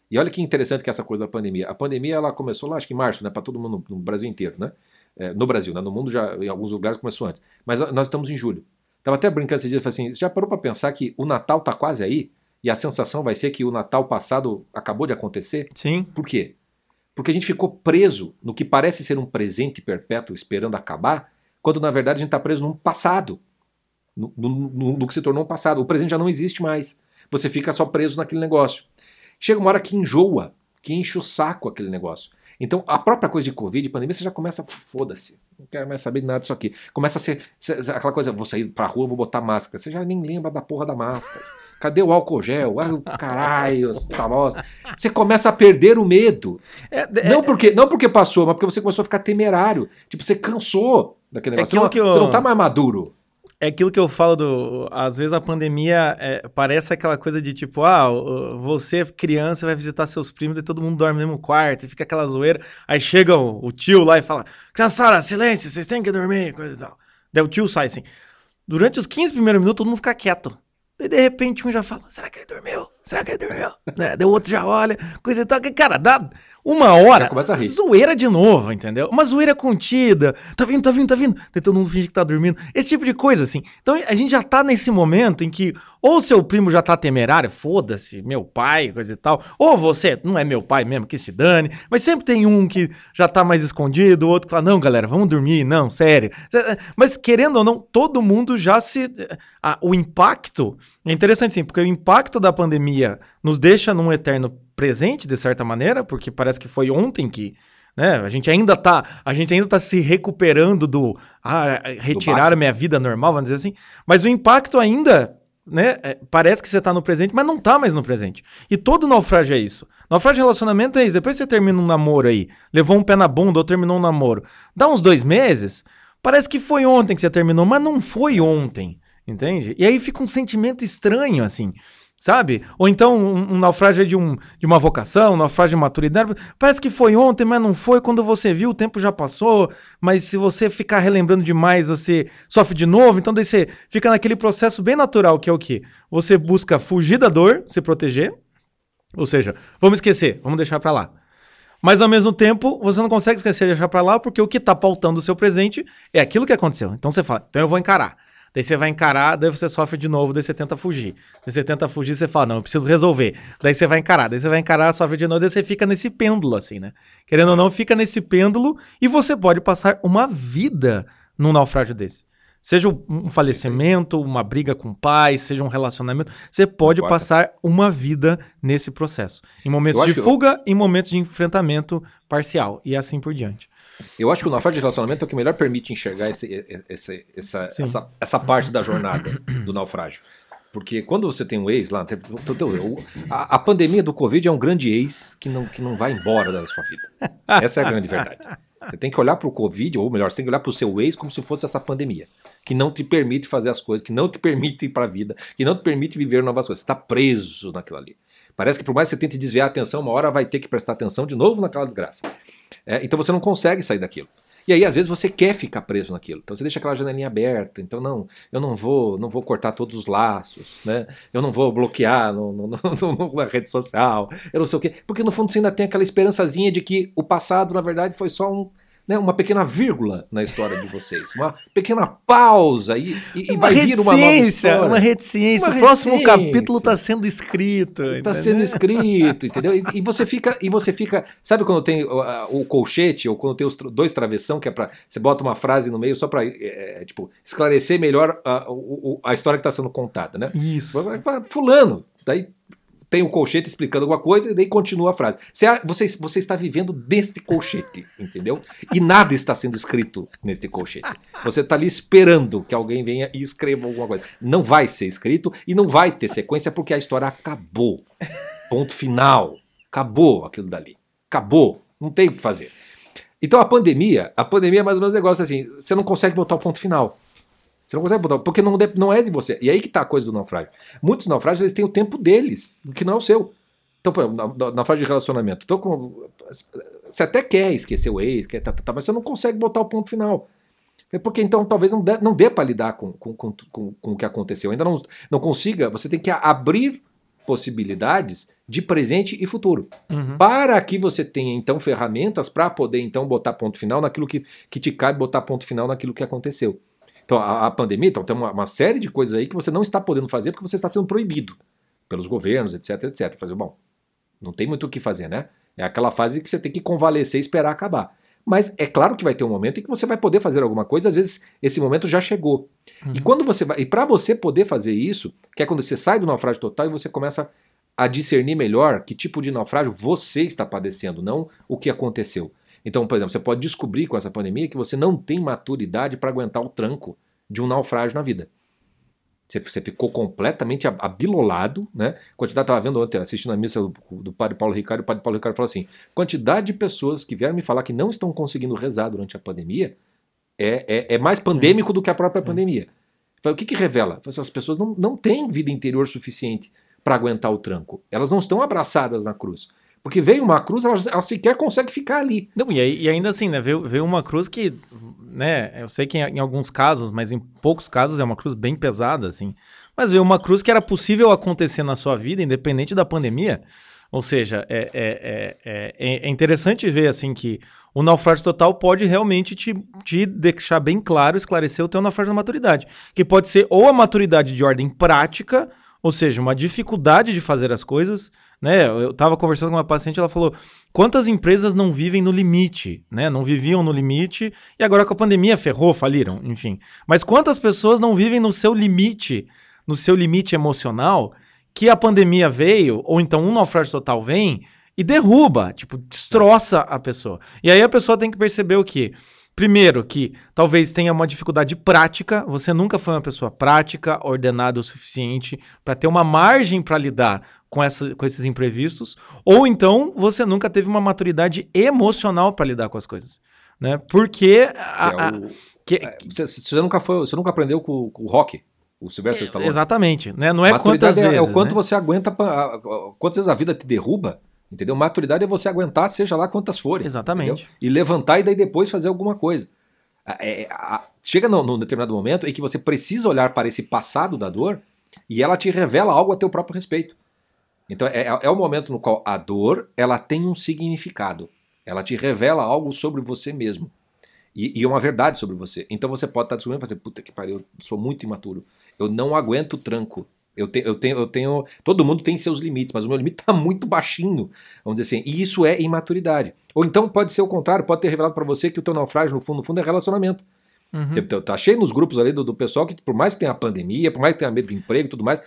B: E olha que interessante que é essa coisa da pandemia. A pandemia ela começou lá, acho que em março, né, para todo mundo no Brasil inteiro, né? É, no Brasil, né? No mundo já, em alguns lugares começou antes. Mas nós estamos em julho. Tava até brincando esse dia, assim, já parou para pensar que o Natal tá quase aí? E a sensação vai ser que o Natal passado acabou de acontecer?
A: Sim.
B: Por quê? Porque a gente ficou preso no que parece ser um presente perpétuo esperando acabar, quando na verdade a gente está preso num passado, no, no, no, no, que se tornou um passado. O presente já não existe mais. Você fica só preso naquele negócio. Chega uma hora que enjoa, que enche o saco aquele negócio. Então, a própria coisa de Covid, pandemia, você já começa, foda-se, não quero mais saber de nada disso aqui. Começa a ser, aquela coisa, vou sair pra rua, vou botar máscara. Você já nem lembra da porra da máscara. Cadê o álcool gel? Ah, caralho, tá bosta. Você começa a perder o medo. É, é, não, porque, não porque passou, mas porque você começou a ficar temerário. Tipo, você cansou daquele é negócio. É você, não, eu... você não tá mais maduro.
A: É aquilo que eu falo do. Às vezes a pandemia é, parece aquela coisa de tipo, ah, você, criança, vai visitar seus primos e todo mundo dorme no mesmo quarto, e fica aquela zoeira. Aí chega o, o tio lá e fala: Criançada, silêncio, vocês têm que dormir, coisa e tal. Daí o tio sai assim. durante os 15 primeiros minutos todo mundo fica quieto. Daí de repente um já fala: será que ele dormiu? Será que ele dormiu? né? Daí o outro já olha, coisa e tal. Cara, dá uma hora.
B: Já começa a rir.
A: Zoeira de novo, entendeu? Uma zoeira contida. Tá vindo, tá vindo, tá vindo. Daí todo mundo finge que tá dormindo. Esse tipo de coisa, assim. Então a gente já tá nesse momento em que ou seu primo já tá temerário, foda-se, meu pai, coisa e tal. Ou você, não é meu pai mesmo, que se dane. Mas sempre tem um que já tá mais escondido, o outro que fala: não, galera, vamos dormir. Não, sério. Mas querendo ou não, todo mundo já se. Ah, o impacto. É interessante, sim, porque o impacto da pandemia nos deixa num eterno presente, de certa maneira, porque parece que foi ontem que. Né? A gente ainda tá, a gente ainda tá se recuperando do ah, retirar a minha vida normal, vamos dizer assim. Mas o impacto ainda, né? É, parece que você tá no presente, mas não tá mais no presente. E todo naufrágio é isso. Naufrágio de relacionamento é isso. Depois você termina um namoro aí, levou um pé na bunda ou terminou um namoro. Dá uns dois meses, parece que foi ontem que você terminou, mas não foi ontem. Entende? E aí fica um sentimento estranho, assim. Sabe? Ou então um, um, naufrágio de, um, de uma vocação, um naufrágio de maturidade. Parece que foi ontem, mas não foi. Quando você viu, o tempo já passou. Mas se você ficar relembrando demais, você sofre de novo. Então daí você fica naquele processo bem natural, que é o quê? Você busca fugir da dor, se proteger. Ou seja, vamos esquecer, vamos deixar para lá. Mas ao mesmo tempo, você não consegue esquecer de deixar para lá, porque o que tá pautando o seu presente é aquilo que aconteceu. Então você fala, então eu vou encarar. Daí você vai encarar, daí você sofre de novo, daí você tenta fugir. Daí você tenta fugir, você fala, não, eu preciso resolver. Daí você vai encarar, daí você vai encarar, sofre de novo, daí você fica nesse pêndulo, assim, né? Querendo ou não, fica nesse pêndulo e você pode passar uma vida num naufrágio desse. Seja um falecimento, uma briga com pais, seja um relacionamento, você pode passar uma vida nesse processo. Em momentos de fuga, eu... em momentos de enfrentamento parcial e assim por diante.
B: Eu acho que o naufrágio de relacionamento é o que melhor permite enxergar esse, esse, essa, essa, essa parte da jornada do naufrágio. Porque quando você tem um ex lá, a, a, pandemia do Covid é um grande ex que não, que não vai embora da sua vida. Essa é a grande verdade. Você tem que olhar para o Covid, ou melhor, você tem que olhar para o seu ex como se fosse essa pandemia. Que não te permite fazer as coisas, que não te permite ir para a vida, que não te permite viver novas coisas. Você está preso naquilo ali. Parece que por mais que você tente desviar a atenção, uma hora vai ter que prestar atenção de novo naquela desgraça. É, então você não consegue sair daquilo. E aí, às vezes, você quer ficar preso naquilo. Então você deixa aquela janelinha aberta. Então, não, eu não vou, não vou cortar todos os laços, né? Eu não vou bloquear no, no, no, na rede social, eu não sei o quê. Porque no fundo você ainda tem aquela esperançazinha de que o passado, na verdade, foi só um, né, uma pequena vírgula na história de vocês, uma pequena pausa e, e,
A: vai vir uma nova história. Uma reticência, uma o próximo capítulo está sendo escrito.
B: Está sendo escrito, entendeu? E, e, você fica, e você fica, sabe quando tem o, o colchete ou quando tem os dois travessão que é para você bota uma frase no meio só para é, é, tipo esclarecer melhor a, a, a história que está sendo contada, né?
A: Isso.
B: Fulano, daí tem um colchete explicando alguma coisa e daí continua a frase. Você, você, está vivendo deste colchete, entendeu? E nada está sendo escrito neste colchete. Você está ali esperando que alguém venha e escreva alguma coisa. Não vai ser escrito e não vai ter sequência porque a história acabou. Ponto final. Acabou aquilo dali. Acabou. Não tem o que fazer. Então a pandemia, a pandemia é mais ou menos um negócio assim, você não consegue botar o ponto final. Você não consegue botar, porque não, não é de você. E aí que tá a coisa do naufrágio. Muitos naufrágios eles têm o tempo deles, que não é o seu. Então, por exemplo, naufrágio de relacionamento. Então, com, você até quer esquecer o ex, quer, tá, tá, tá, mas você não consegue botar o ponto final. É porque então talvez não dê, não dê para lidar com, com, com, com, com o que aconteceu. Ainda não, não consiga, você tem que abrir possibilidades de presente e futuro. Uhum. Para que você tenha então ferramentas para poder então botar ponto final naquilo que, que te cabe, botar ponto final naquilo que aconteceu. Então, a, a pandemia, então, tem uma, uma, série de coisas aí que você não está podendo fazer porque você está sendo proibido pelos governos, etc, etc. Fazer, bom, não tem muito o que fazer, né? É aquela fase que você tem que convalescer e esperar acabar. Mas é claro que vai ter um momento em que você vai poder fazer alguma coisa, às vezes esse momento já chegou. Uhum. E quando você vai, e para você poder fazer isso, que é quando você sai do naufrágio total e você começa a discernir melhor que tipo de naufrágio você está padecendo, não o que aconteceu. Então, por exemplo, você pode descobrir com essa pandemia que você não tem maturidade para aguentar o tranco de um naufrágio na vida. Você, você ficou completamente abilolado, né? Quantidade, estava vendo ontem, assistindo a missa do, do padre Paulo Ricardo, o padre Paulo Ricardo falou assim: quantidade de pessoas que vieram me falar que não estão conseguindo rezar durante a pandemia é, é, é mais pandêmico do que a própria pandemia. Falei, o que, que revela? Essas pessoas não, não têm vida interior suficiente para aguentar o tranco. Elas não estão abraçadas na cruz. Porque veio uma cruz, ela, ela sequer consegue ficar ali.
A: Não, e, e ainda assim, né? Veio, veio uma cruz que, né? Eu sei que em, em alguns casos, mas em poucos casos é uma cruz bem pesada, assim. Mas veio uma cruz que era possível acontecer na sua vida, independente da pandemia. Ou seja, é, é, é, é, é interessante ver, assim, que o naufrágio total pode realmente te, te deixar bem claro, esclarecer o teu naufrágio da maturidade. Que pode ser ou a maturidade de ordem prática, ou seja, uma dificuldade de fazer as coisas, né? Eu estava conversando com uma paciente, ela falou: quantas empresas não vivem no limite, né? Não viviam no limite e agora com a pandemia ferrou, faliram, enfim. Mas quantas pessoas não vivem no seu limite, no seu limite emocional, que a pandemia veio, ou então um naufrágio total vem e derruba, tipo, destroça a pessoa. E aí a pessoa tem que perceber o quê? Primeiro, que talvez tenha uma dificuldade prática, você nunca foi uma pessoa prática, ordenada o suficiente para ter uma margem para lidar com, essa, com esses imprevistos, ou então você nunca teve uma maturidade emocional para lidar com as coisas. Né? Porque. a-
B: é o-
A: que-
B: é, você, você nunca foi, você nunca aprendeu com, com o rock, o Sylvester Stallone.
A: exatamente. Né? Não é
B: Maturidade
A: quantas
B: é,
A: vezes.
B: é o quanto
A: né?
B: você aguenta, quantas vezes a vida te derruba, entendeu? Maturidade é você aguentar, seja lá quantas forem.
A: Exatamente.
B: entendeu? E levantar e daí depois fazer alguma coisa. A- é- a- chega num, num determinado momento em que você precisa olhar para esse passado da dor e ela te revela algo a teu próprio respeito. Então é, é- é o momento no qual a dor ela tem um significado. Ela te revela algo sobre você mesmo. E, e uma verdade sobre você. Então você pode estar descobrindo e fazer, puta que pariu, eu sou muito imaturo. Eu não aguento tranco. Eu, te- eu, tenho, eu tenho. Todo mundo tem seus limites, mas o meu limite está muito baixinho. Vamos dizer assim. E isso é imaturidade. Ou então pode ser o contrário, pode ter revelado para você que o teu naufrágio, no fundo, no fundo, é relacionamento.
A: Uhum.
B: Tá- Tá cheio nos grupos ali do, do pessoal que, por mais que tenha pandemia, por mais que tenha medo de emprego e tudo mais,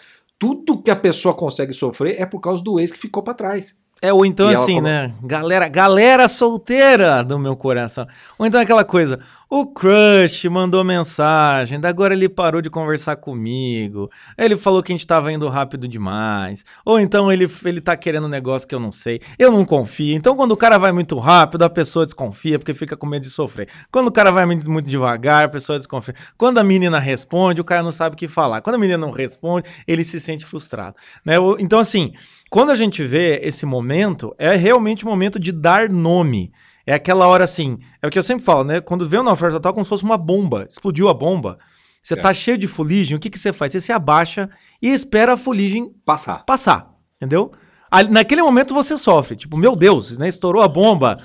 B: tudo que a pessoa consegue sofrer é por causa do ex que ficou para trás.
A: É, ou então assim,
B: colo-
A: né? Galera, galera solteira do meu coração. Ou então aquela coisa, o crush mandou mensagem, agora ele parou de conversar comigo. Ele falou que a gente tava indo rápido demais. Ou então ele, ele tá querendo um negócio que eu não sei. Eu não confio. Então quando o cara vai muito rápido, a pessoa desconfia porque fica com medo de sofrer. Quando o cara vai muito devagar, a pessoa desconfia. Quando a menina responde, o cara não sabe o que falar. Quando a menina não responde, ele se sente frustrado. Né? Então assim, quando a gente vê esse momento, é realmente o momento de dar nome. É aquela hora assim, é o que eu sempre falo, né? Quando vê o naufrágio total, como se fosse uma bomba. Explodiu a bomba. Você
B: É.
A: tá cheio de fuligem, o que, que você faz? Você se abaixa e espera a fuligem
B: Passar.
A: passar, entendeu? Ali- naquele momento você sofre, tipo, meu Deus, né? Estourou a bomba.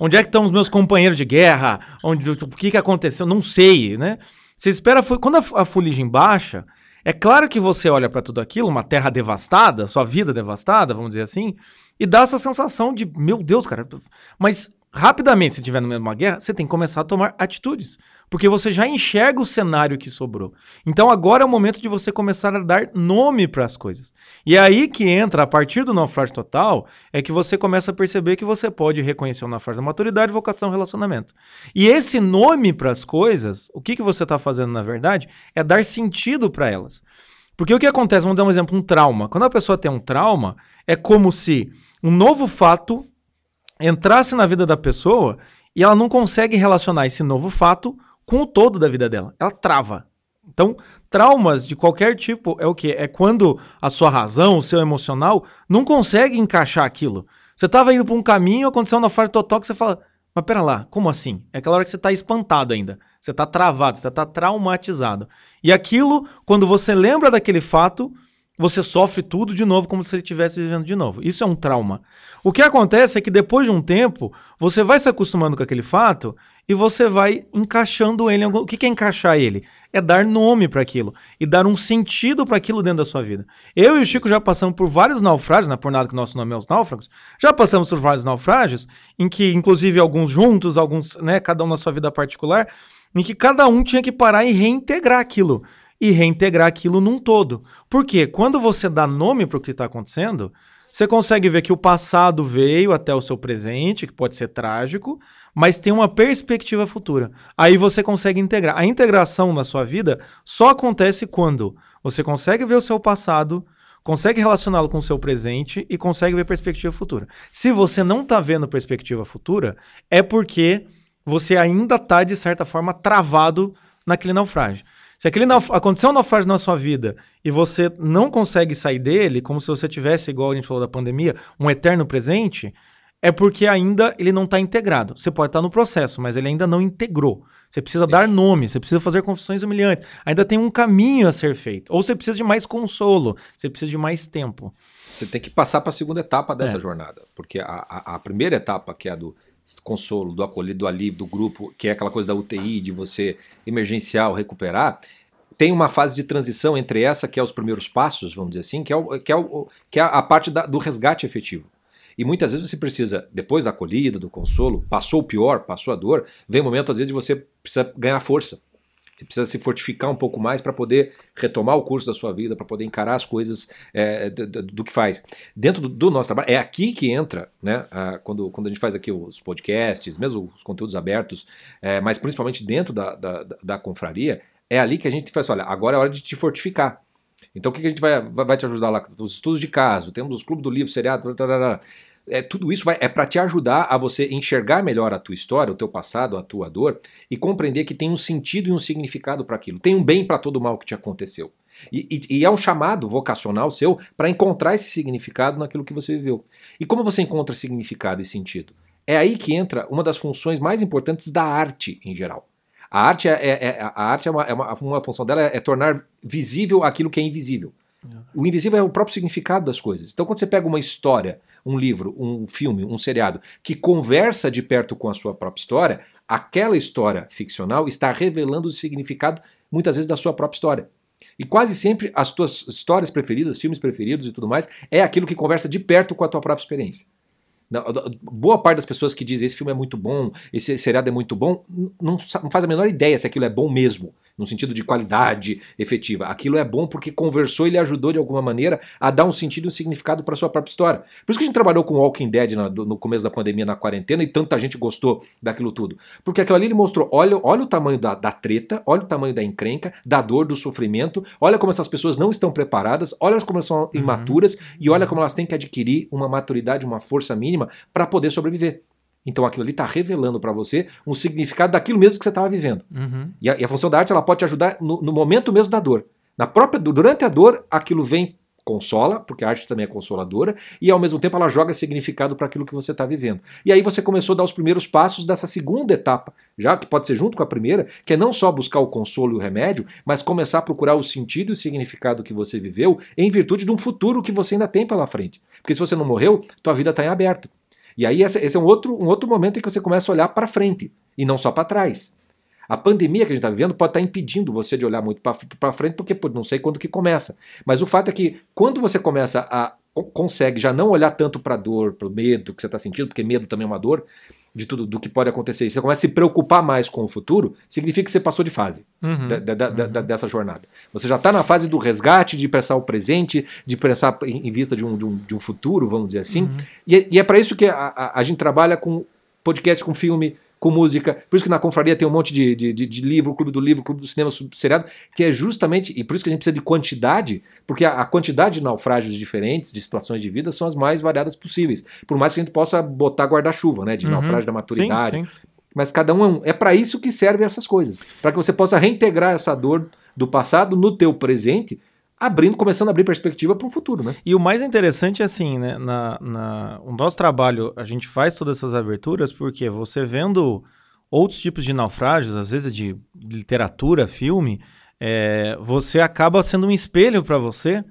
A: Onde é que estão os meus companheiros de guerra? Onde, o que, que aconteceu? Não sei, né? Você espera. Quando a, a fuligem baixa, é claro que você olha para tudo aquilo, uma terra devastada, sua vida devastada, vamos dizer assim, e dá essa sensação de, meu Deus, cara. Mas rapidamente, se tiver no meio de uma guerra, você tem que começar a tomar atitudes. Porque você já enxerga o cenário que sobrou. Então agora é o momento de você começar a dar nome para as coisas. E é aí que entra, a partir do naufrágio total, é que você começa a perceber que você pode reconhecer o naufrágio da maturidade, vocação, relacionamento. E esse nome para as coisas, o que, que você está fazendo na verdade, é dar sentido para elas. Porque o que acontece, vamos dar um exemplo, um trauma. Quando a pessoa tem um trauma, é como se um novo fato entrasse na vida da pessoa e ela não consegue relacionar esse novo fato com o todo da vida dela. Ela trava. Então, traumas de qualquer tipo é o que? É quando a sua razão, o seu emocional, não consegue encaixar aquilo. Você estava indo para um caminho, aconteceu uma fase total que você fala, mas pera lá, como assim? É aquela hora que você está espantado ainda. Você está travado, você está traumatizado. E aquilo, quando você lembra daquele fato, você sofre tudo de novo, como se ele estivesse vivendo de novo. Isso é um trauma. O que acontece é que depois de um tempo, você vai se acostumando com aquele fato e você vai encaixando ele. O que que é encaixar ele? É dar nome para aquilo e dar um sentido para aquilo dentro da sua vida. Eu e o Chico já passamos por vários naufrágios, não é por nada que nosso nome é os náufragos, já passamos por vários naufrágios, em que, inclusive, alguns juntos, alguns, né, cada um na sua vida particular, em que cada um tinha que parar e reintegrar aquilo. E reintegrar aquilo num todo. Porque quando você dá nome para o que está acontecendo, você consegue ver que o passado veio até o seu presente, que pode ser trágico, mas tem uma perspectiva futura. Aí você consegue integrar. A integração na sua vida só acontece quando você consegue ver o seu passado, consegue relacioná-lo com o seu presente e consegue ver perspectiva futura. Se você não está vendo perspectiva futura, é porque você ainda está, de certa forma, travado naquele naufrágio. Se aquele aconteceu um naufrágio na sua vida e você não consegue sair dele, como se você tivesse, igual a gente falou da pandemia, um eterno presente, é porque ainda ele não está integrado. Você pode estar no processo, mas ele ainda não integrou. Você precisa dar nome, você precisa fazer confissões humilhantes. Ainda tem um caminho a ser feito. Ou você precisa de mais consolo, você precisa de mais tempo.
B: Você tem que passar para a segunda etapa dessa
A: É.
B: jornada. Porque a, a, a primeira etapa, que é a do consolo, do acolhido, do alívio, do grupo, que é aquela coisa da UTI, de você emergencial recuperar, tem uma fase de transição entre essa, que é os primeiros passos, vamos dizer assim, que é, o, que é, o, que é a parte da- do resgate efetivo. E muitas vezes você precisa, depois da acolhida, do consolo, passou o pior, passou a dor, vem o momento, às vezes, de você precisa ganhar força. Você precisa se fortificar um pouco mais para poder retomar o curso da sua vida, para poder encarar as coisas é, do, do- que faz. Dentro do, do nosso trabalho, é aqui que entra, né? a- quando, quando a gente faz aqui os podcasts, mesmo os conteúdos abertos, é, mas principalmente dentro da, da, da- confraria, é ali que a gente faz, olha, agora é hora de te fortificar. Então o que que a gente vai, vai, vai te ajudar lá? Os estudos de caso, temos os clubes do livro, seriado, tarará. É, tudo isso vai, é para te ajudar a você enxergar melhor a tua história, o teu passado, a tua dor e compreender que tem um sentido e um significado para aquilo. Tem um bem para todo o mal que te aconteceu. E, e- e é um chamado vocacional seu para encontrar esse significado naquilo que você viveu. E como você encontra significado e sentido? É aí que entra uma das funções mais importantes da arte em geral. A arte, é, é- é- a arte é uma, é uma, uma função dela é, é tornar visível aquilo que é invisível. O invisível é o próprio significado das coisas. Então, quando você pega uma história, um livro, um filme, um seriado, que conversa de perto com a sua própria história, aquela história ficcional está revelando o significado, muitas vezes, da sua própria história. E quase sempre as tuas histórias preferidas, filmes preferidos e tudo mais, é aquilo que conversa de perto com a tua própria experiência. Boa parte das pessoas que dizem esse filme é muito bom, esse seriado é muito bom, não, não faz a menor ideia se aquilo é bom mesmo, no sentido de qualidade efetiva. Aquilo é bom porque conversou e lhe ajudou de alguma maneira a dar um sentido e um significado para sua própria história. Por isso que a gente trabalhou com Walking Dead na- do- no começo da pandemia, na quarentena, e tanta gente gostou daquilo tudo. Porque aquilo ali ele mostrou: olha, olha o tamanho da, da treta, olha o tamanho da encrenca, da dor, do sofrimento, olha como essas pessoas não estão preparadas, olha como elas são imaturas e olha como elas têm que adquirir uma maturidade, uma força mínima para poder sobreviver. Então aquilo ali está revelando para você um significado daquilo mesmo que você estava vivendo.
A: Uhum.
B: E a, e a função da arte ela pode te ajudar no, no momento mesmo da dor. Na própria, durante a dor, aquilo vem consola, porque a arte também é consoladora, e ao mesmo tempo ela joga significado para aquilo que você está vivendo. E aí você começou a dar os primeiros passos dessa segunda etapa, já que pode ser junto com a primeira, que é não só buscar o consolo e o remédio, mas começar a procurar o sentido e o significado que você viveu em virtude de um futuro que você ainda tem pela frente. Porque se você não morreu, tua vida está em aberto. E aí esse, é um outro, um outro momento em que você começa a olhar para frente e não só para trás. A pandemia que a gente está vivendo pode estar impedindo você de olhar muito para frente, porque pô, não sei quando que começa. Mas o fato é que quando você começa a co- consegue já não olhar tanto para a dor, para o medo que você está sentindo, porque medo também é uma dor de tudo do que pode acontecer. e Você começa a se preocupar mais com o futuro, significa que você passou de fase
A: Uhum.
B: da- da- da- da- dessa jornada. Você já está na fase do resgate, de pensar o presente, de pensar em, em vista de um, de, um, de um futuro, vamos dizer assim. E, é- e é para isso que a, a- a gente trabalha com podcast, com filme, com música. Por isso que na confraria tem um monte de, de, de- de livro, clube do livro, clube do cinema, seriado, que é justamente, e por isso que a gente precisa de quantidade, porque a, a quantidade de naufrágios diferentes, de situações de vida, são as mais variadas possíveis. Por mais que a gente possa botar guarda-chuva, né, de
A: Uhum.
B: naufrágio da
A: Sim,
B: maturidade,
A: sim.
B: mas cada um é um. É para isso que servem essas coisas. Para que você possa reintegrar essa dor do passado no teu presente, abrindo, começando a abrir perspectiva para um futuro, né?
A: E o mais interessante é assim, né? Na, na, o nosso trabalho, a gente faz todas essas aberturas porque você vendo outros tipos de naufrágios, às vezes de literatura, filme, é, você acaba sendo um espelho para você.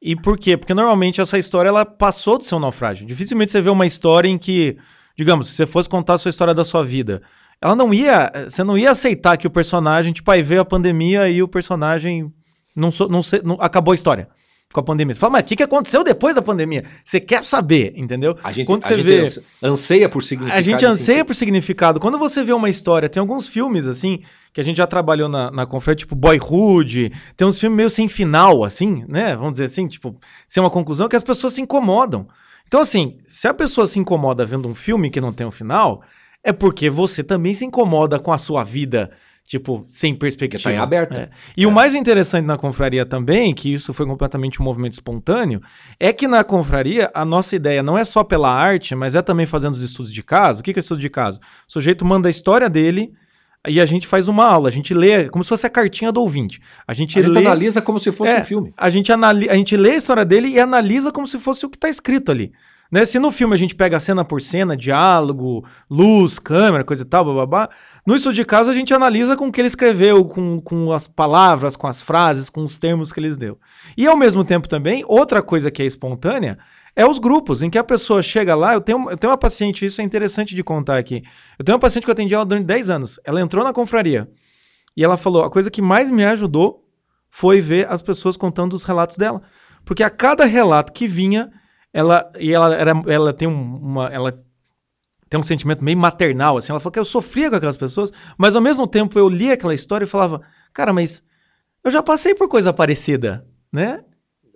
A: E por quê? Porque normalmente essa história ela passou do seu naufrágio. Dificilmente você vê uma história em que, digamos, se você fosse contar a sua história da sua vida, ela não ia, você não ia aceitar que o personagem, tipo, aí veio a pandemia e o personagem não, so- não, se- não- acabou a história com a pandemia. Você fala, mas o que, que aconteceu depois da pandemia? Você quer saber, entendeu?
B: A gente,
A: Quando
B: a
A: você
B: gente
A: vê-
B: anse- anseia por significado.
A: A gente
B: e
A: anseia
B: sentido.
A: por significado. Quando você vê uma história, tem alguns filmes, assim, que a gente já trabalhou na, na conferência, tipo Boyhood, tem uns filmes meio sem final, assim, né? Vamos dizer assim, tipo, sem uma conclusão, que as pessoas se incomodam. Então, assim, se a pessoa se incomoda vendo um filme que não tem um final, é porque você também se incomoda com a sua vida, tipo, sem perspectiva.
B: Tá em aberto.
A: É. E o mais interessante na confraria também, que isso foi completamente um movimento espontâneo, é que na confraria a nossa ideia não é só pela arte, mas é também fazendo os estudos de caso. O que é estudo de caso? O sujeito manda a história dele, e a gente faz uma aula, a gente lê como se fosse a cartinha do ouvinte. A gente,
B: A gente
A: lê,
B: analisa como se fosse
A: É,
B: um filme.
A: a gente analisa, a gente lê a história dele e analisa como se fosse o que tá escrito ali. Né? Se no filme a gente pega cena por cena, diálogo, luz, câmera, coisa e tal, bababá, no estudo de caso a gente analisa com o que ele escreveu, com, com as palavras, com as frases, com os termos que ele deu. E ao mesmo tempo também, outra coisa que é espontânea é os grupos, em que a pessoa chega lá, eu tenho, eu tenho uma paciente, isso é interessante de contar aqui. Eu tenho uma paciente que eu atendi ela durante 10 anos. Ela entrou na confraria e ela falou: a coisa que mais me ajudou foi ver as pessoas contando os relatos dela. Porque a cada relato que vinha, ela e ela era, ela tem um- uma ela tem um sentimento meio maternal assim, ela falou que eu sofria com aquelas pessoas, mas ao mesmo tempo eu lia aquela história e falava: "Cara, mas eu já passei por coisa parecida, né?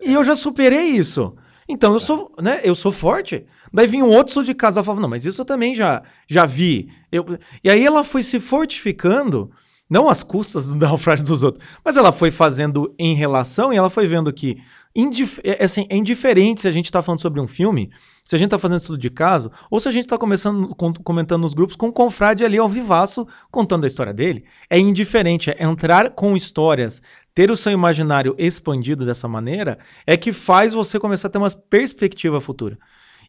A: E eu já superei isso. Então eu sou, né, eu sou forte. Daí vinha um outro de casa, ela falava: "Não, mas isso eu também já já vi". Eu, e aí ela foi se fortificando não às custas do naufrágio dos outros, mas ela foi fazendo em relação e ela foi vendo que indif é, assim, é indiferente se a gente está falando sobre um filme, se a gente está fazendo estudo de caso, ou se a gente está começando com- comentando nos grupos com um confrade ali ao vivaço contando a história dele. É indiferente, é entrar com histórias, ter o seu imaginário expandido dessa maneira, é que faz você começar a ter uma perspectiva futura.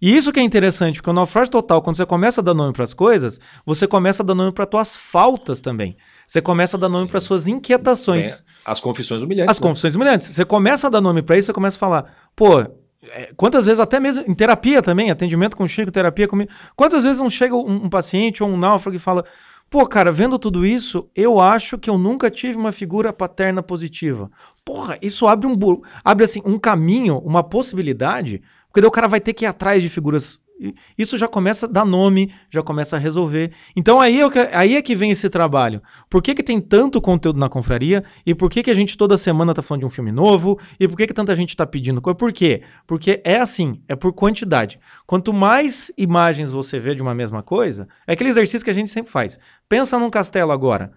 A: E isso que é interessante, porque o naufrágio total, quando você começa a dar nome para as coisas, você começa a dar nome para tuas faltas também. Você começa a dar nome para suas inquietações.
B: Tem as confissões humilhantes.
A: As
B: né?
A: confissões humilhantes. Você começa a dar nome pra isso, você começa a falar, pô, é, quantas vezes, até mesmo em terapia também, atendimento com Chico, terapia comigo, quantas vezes não chega um, um paciente ou um náufrago e fala, pô, cara, vendo tudo isso, eu acho que eu nunca tive uma figura paterna positiva. Porra, isso abre um, abre assim, um caminho, uma possibilidade, porque daí o cara vai ter que ir atrás de figuras. Isso já começa a dar nome, já começa a resolver. Então aí, é que- aí é que vem esse trabalho. Por que, que tem tanto conteúdo na confraria? E por que, que a gente toda semana tá falando de um filme novo? E por que, que tanta gente tá pedindo coisa? Por quê? Porque é assim, é por quantidade. Quanto mais imagens você vê de uma mesma coisa, é aquele exercício que a gente sempre faz. Pensa num castelo agora.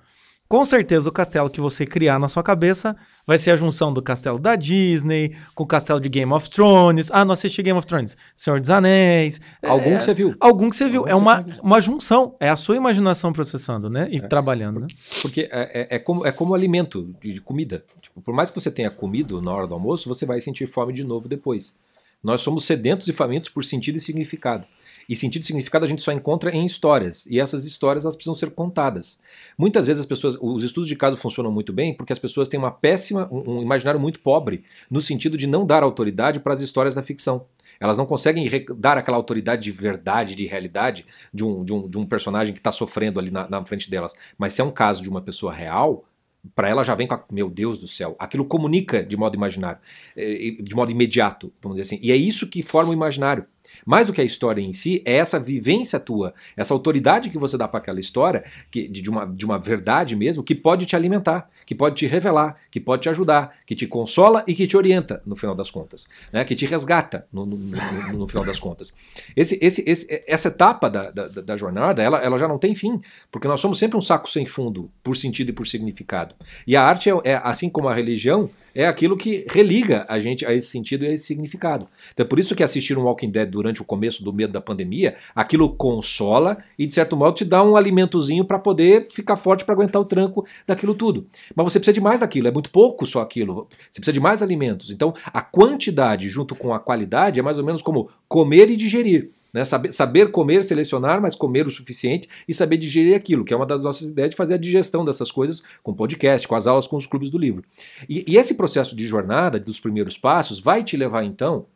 A: Com certeza o castelo que você criar na sua cabeça vai ser a junção do castelo da Disney com o castelo de Game of Thrones. Ah, não assisti Game of Thrones. Senhor dos Anéis.
B: Algum
A: É,
B: que você viu.
A: Algum que você viu.
B: Algum
A: É uma, uma junção. É a sua imaginação processando, né? E trabalhando, né?
B: Porque é, é- é como, é como alimento de, de comida. Tipo, por mais que você tenha comido na hora do almoço, você vai sentir fome de novo depois. Nós somos sedentos e famintos por sentido e significado. E sentido e significado a gente só encontra em histórias. E essas histórias elas precisam ser contadas. Muitas vezes as pessoas, os estudos de caso funcionam muito bem porque as pessoas têm uma péssima, um, imaginário muito pobre no sentido de não dar autoridade para as histórias da ficção. Elas não conseguem dar aquela autoridade de verdade, de realidade de um, de um, de um personagem que está sofrendo ali na, na frente delas. Mas se é um caso de uma pessoa real, para ela já vem com a, meu Deus do céu, aquilo comunica de modo imaginário, eh, de modo imediato, vamos dizer assim. E é isso que forma o imaginário. Mais do que a história em si, é essa vivência tua, essa autoridade que você dá para aquela história, que, de, uma, de uma verdade mesmo, que pode te alimentar, que pode te revelar, que pode te ajudar, que te consola e que te orienta, no final das contas, né? que te resgata, no, no- no- no final das contas. Esse, esse, esse- essa etapa da, da, da jornada, ela, ela já não tem fim, porque nós somos sempre um saco sem fundo, por sentido e por significado. E a arte, é, é, assim como a religião, é aquilo que religa a gente a esse sentido e a esse significado. Então é por isso que assistir um Walking Dead durante o começo do medo da pandemia, aquilo consola e de certo modo te dá um alimentozinho para poder ficar forte para aguentar o tranco daquilo tudo. Mas você precisa de mais daquilo, é muito pouco só aquilo. Você precisa de mais alimentos. Então a quantidade junto com a qualidade é mais ou menos como comer e digerir. Né? Saber, saber comer, selecionar, mas comer o suficiente e saber digerir aquilo, que é uma das nossas ideias de fazer a digestão dessas coisas com podcast, com as aulas, com os clubes do livro. E, e esse processo de jornada, dos primeiros passos, vai te levar então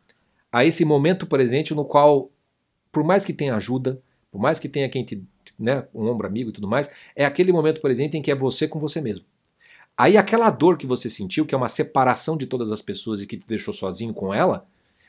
B: a esse momento presente no qual, por mais que tenha ajuda, por mais que tenha quem te, né, um ombro amigo e tudo mais, é aquele momento presente em que é você com você mesmo. Aí aquela dor que você sentiu, que é uma separação de todas as pessoas e que te deixou sozinho com ela,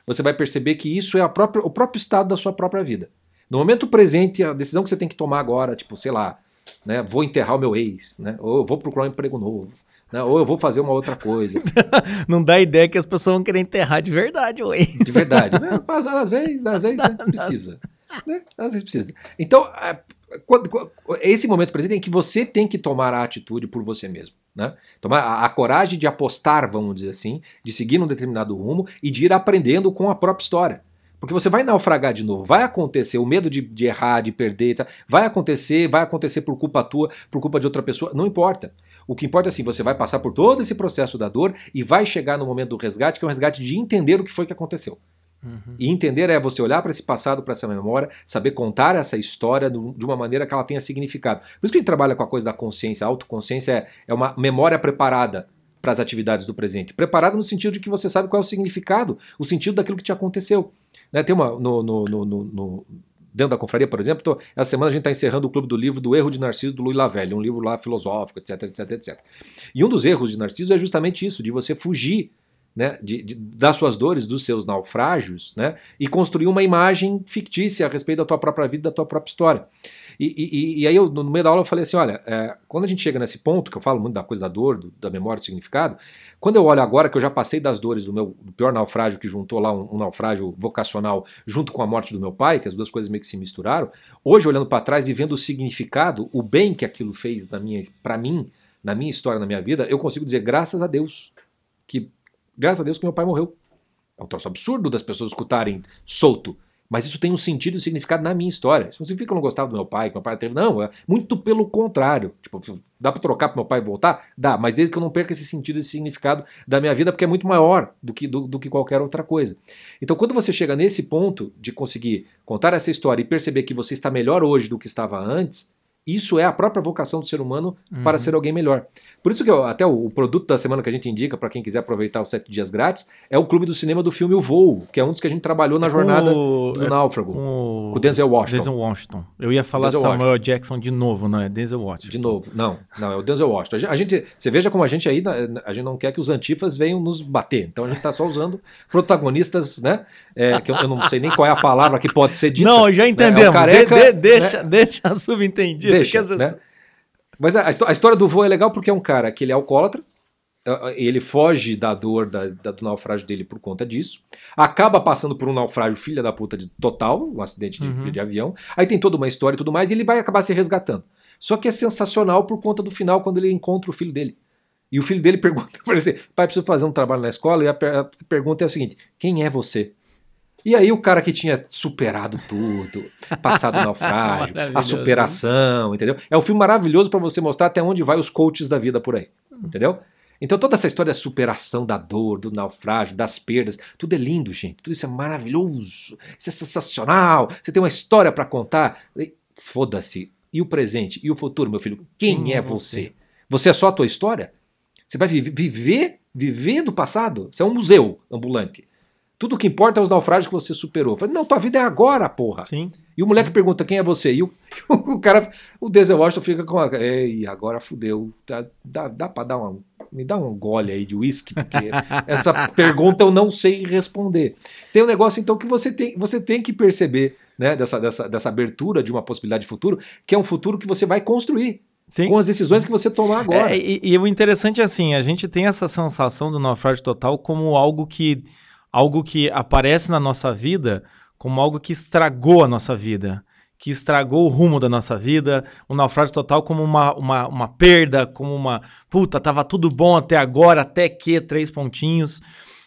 B: você vai perceber que isso é própria, o próprio estado da sua própria vida. No momento presente, a decisão que você tem que tomar agora, tipo, sei lá, né, vou enterrar o meu ex, né, ou eu vou procurar um emprego novo, né, ou eu vou fazer uma outra coisa.
A: Não dá ideia que as pessoas vão querer enterrar de verdade, ué.
B: De verdade. né? Mas às vezes, às vezes né, precisa. Né? Às vezes precisa. Então, quando- esse momento presente em que você tem que tomar a atitude por você mesmo. Né? Tomar a, a coragem de apostar, vamos dizer assim, de seguir num determinado rumo e de ir aprendendo com a própria história. Porque você vai naufragar de novo, vai acontecer, o medo de, de errar, de perder, tá? vai acontecer, vai acontecer por culpa tua, por culpa de outra pessoa, não importa. O que importa é assim, você vai passar por todo esse processo da dor e vai chegar no momento do resgate, que é um resgate de entender o que foi que aconteceu. Uhum. E entender é você olhar para esse passado, para essa memória, saber contar essa história de uma maneira que ela tenha significado. Por isso que a gente trabalha com a coisa da consciência. A autoconsciência é, é uma memória preparada para as atividades do presente. Preparada no sentido de que você sabe qual é o significado, o sentido daquilo que te aconteceu. Né? Tem uma. No, no, no, no, dentro da confraria, por exemplo, tô, essa semana a gente está encerrando o clube do livro do Erro de Narciso do Louis Lavelle, um livro lá filosófico, etc, etc, etc. E um dos erros de Narciso é justamente isso, de você fugir né, de, de, das suas dores, dos seus naufrágios, né, e construir uma imagem fictícia a respeito da tua própria vida, da tua própria história. E, e, e aí, eu, no meio da aula, eu falei assim: olha, é, quando a gente chega nesse ponto, que eu falo muito da coisa da dor, do, da memória, do significado, quando eu olho agora que eu já passei das dores do meu do pior naufrágio, que juntou lá um, um, naufrágio vocacional junto com a morte do meu pai, que as duas coisas meio que se misturaram, hoje, olhando para trás e vendo o significado, o bem que aquilo fez para mim, na minha história, na minha vida, eu consigo dizer, graças a Deus, que Graças a Deus que meu pai morreu. É um troço absurdo das pessoas escutarem solto. Mas isso tem um sentido e um significado na minha história. Isso não significa que eu não gostava do meu pai, que meu pai teve. Não, é muito pelo contrário. Tipo, dá pra trocar pro meu pai voltar? Dá, mas desde que eu não perca esse sentido e esse significado da minha vida, porque é muito maior do que, do, do que qualquer outra coisa. Então, quando você chega nesse ponto de conseguir contar essa história e perceber que você está melhor hoje do que estava antes, isso é a própria vocação do ser humano uhum. para ser alguém melhor. Por isso que eu, até o, o, produto da semana que a gente indica para quem quiser aproveitar os sete dias grátis é o Clube do Cinema do filme O Voo, que é um dos que a gente trabalhou na jornada o, do é, Náufrago. Com o Denzel Washington.
A: Denzel Washington. Eu ia falar Denzel Samuel Washington. Jackson de novo, não é Denzel Washington.
B: De novo. Não, não, é o Denzel Washington. A gente, você veja como a gente aí, a gente não quer que os antifas venham nos bater. Então a gente está só usando protagonistas, né? É, que eu, eu, não sei nem qual é a palavra que pode ser dita.
A: Não, já entendemos. Né? É careca, de, de, deixa, né? deixa subentendido.
B: Deixa, né? Mas a, a, história do vô é legal porque é um cara que ele é alcoólatra, ele foge da dor da, da, do naufrágio dele por conta disso, acaba passando por um naufrágio filha da puta de total, um acidente de, uhum. de avião, aí tem toda uma história e tudo mais, e ele vai acabar se resgatando. Só que é sensacional por conta do final, quando ele encontra o filho dele. E o filho dele pergunta para ele pai, preciso fazer um trabalho na escola, e a, a pergunta é o seguinte, quem é você? E aí o cara que tinha superado tudo, passado o naufrágio, a superação, entendeu? É um filme maravilhoso para você mostrar até onde vai os coaches da vida por aí, entendeu? Então toda essa história da superação da dor, do naufrágio, das perdas, tudo é lindo, gente. Tudo isso é maravilhoso, isso é sensacional. Você tem uma história para contar. Foda-se. E o presente e o futuro, meu filho? Quem hum, é você? você? Você é só a tua história? Você vai viver, viver do passado? Você é um museu ambulante. Tudo que importa é os naufrágios que você superou. Eu falei, não, tua vida é agora, porra.
A: Sim.
B: E o moleque pergunta quem é você. E o, o cara, o Denzel Washington fica com a. Ei, agora fudeu. Dá, dá, dá pra dar uma. Me dá um gole aí de uísque, porque essa pergunta eu não sei responder. Tem um negócio, então, que você tem, você tem que perceber, né, dessa, dessa, dessa abertura de uma possibilidade de futuro, que é um futuro que você vai construir. Sim. com as decisões que você tomar agora.
A: É, e, e, o interessante é assim, a gente tem essa sensação do naufrágio total como algo que algo que aparece na nossa vida como algo que estragou a nossa vida, que estragou o rumo da nossa vida, o naufrágio total como uma, uma, uma perda, como uma puta, tava tudo bom até agora, até que três pontinhos.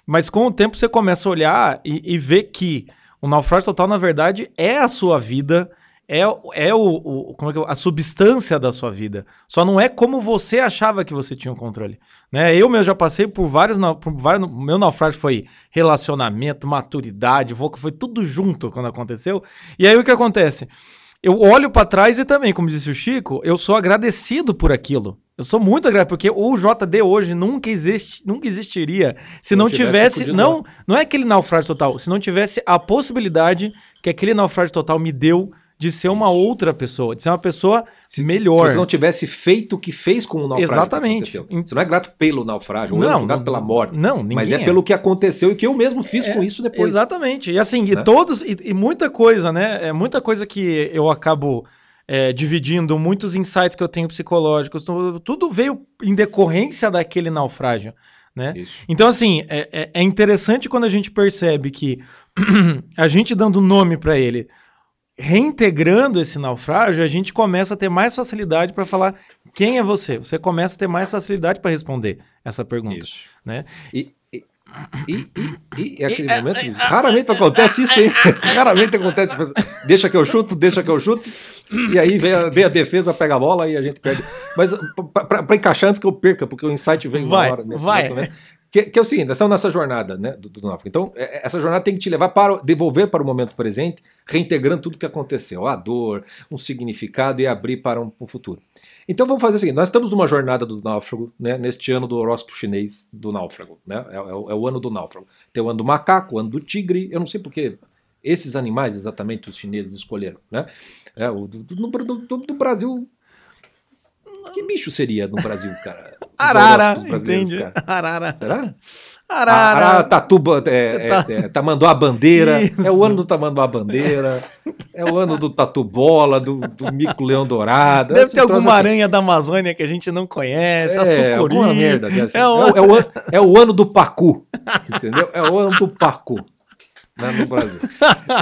A: Mas com o tempo você começa a olhar e, e ver que o naufrágio total, na verdade, é a sua vida é, é o, o, como é que é, a substância da sua vida. Só não é como você achava que você tinha o controle. Né? Eu mesmo já passei por vários, por vários. Meu naufrágio foi relacionamento, maturidade, foi tudo junto quando aconteceu. E aí o que acontece? Eu olho para trás e também, como disse o Chico, eu sou agradecido por aquilo. Eu sou muito agradecido, porque o JD hoje nunca, existe, nunca existiria se não, não tivesse. tivesse não, não é aquele naufrágio total. Se não tivesse a possibilidade que aquele naufrágio total me deu de ser uma outra pessoa, de ser uma pessoa se, melhor.
B: Se você não tivesse feito o que fez com o naufrágio.
A: Exatamente.
B: Você não é grato pelo naufrágio, não, não é grato pela morte.
A: Não, ninguém
B: Mas é, é, pelo que aconteceu e que eu mesmo fiz é, com isso depois.
A: Exatamente. E assim, né? e todos, e, e, muita coisa, né? É muita coisa que eu acabo é, dividindo, muitos insights que eu tenho psicológicos, tudo veio em decorrência daquele naufrágio. Né? Então, assim, é, é, é interessante quando a gente percebe que a gente dando nome para ele, reintegrando esse naufrágio, a gente começa a ter mais facilidade para falar quem é você. Você começa a ter mais facilidade para responder essa pergunta. Isso. Né?
B: E, e, E, e, e aquele momento, raramente acontece isso, hein? raramente acontece. Deixa que eu chuto, deixa que eu chuto. E aí vem a, vem a defesa, pega a bola e a gente perde. Mas para encaixar antes que eu perca, porque o insight vem
A: vai,
B: hora. Nesse
A: vai.
B: Que, que, é o seguinte, nós estamos nessa jornada né, do, do náufrago. Então, é, essa jornada tem que te levar para devolver para o momento presente, reintegrando tudo que aconteceu, a dor, um significado e abrir para um, um futuro. Então vamos fazer o seguinte: nós estamos numa jornada do náufrago, né, neste ano do horóscopo chinês do náufrago. Né, é, é, é, o ano do náufrago. Tem o ano do macaco, o ano do tigre, eu não sei porque esses animais exatamente os chineses escolheram. Né? É, o do, do, do Brasil que bicho seria no Brasil, cara?
A: Arara, entende? Arara.
B: Será?
A: Arara. Arara
B: tatuba, é, tá. é, é, tamanduá bandeira. Isso. É o ano do tamanduá bandeira. É o ano do tatu bola, do, do mico leão dourado.
A: Deve ter alguma assim. aranha da Amazônia que a gente não conhece. É,
B: alguma merda. Assim. É, o... É, o, é o ano do pacu. Entendeu? É o ano do pacu né, no Brasil.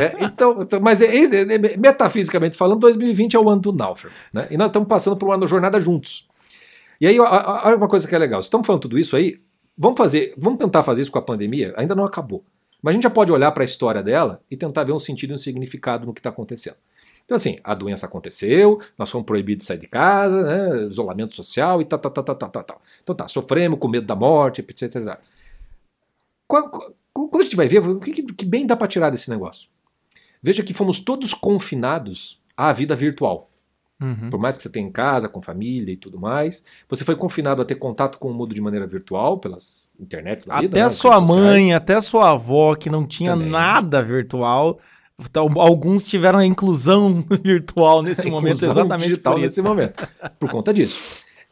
B: é, então, então, mas é, é, é, metafisicamente falando, 2020 é o ano do náufrago. Né? E nós estamos passando por uma jornada juntos. E aí, olha uma coisa que é legal. Estamos falando tudo isso aí, vamos fazer, vamos tentar fazer isso com a pandemia, ainda não acabou. Mas a gente já pode olhar para a história dela e tentar ver um sentido e um significado no que está acontecendo. Então, assim, a doença aconteceu, nós fomos proibidos de sair de casa, né, isolamento social e tal, tal, tal, tal, tal, tal. Então tá, sofremos com medo da morte, etc. etc. Qual, quando a gente vai ver, o que, que bem dá para tirar desse negócio? Veja que fomos todos confinados à vida virtual. Uhum. Por mais que você tenha em casa, com família e tudo mais, você foi confinado a ter contato com o mundo de maneira virtual, pelas internets da
A: vida. Até né, sua mãe, até a sua avó, que não tinha Também. nada virtual. Então, alguns tiveram a inclusão virtual nesse momento, exatamente digital por
B: nesse momento. Por conta disso.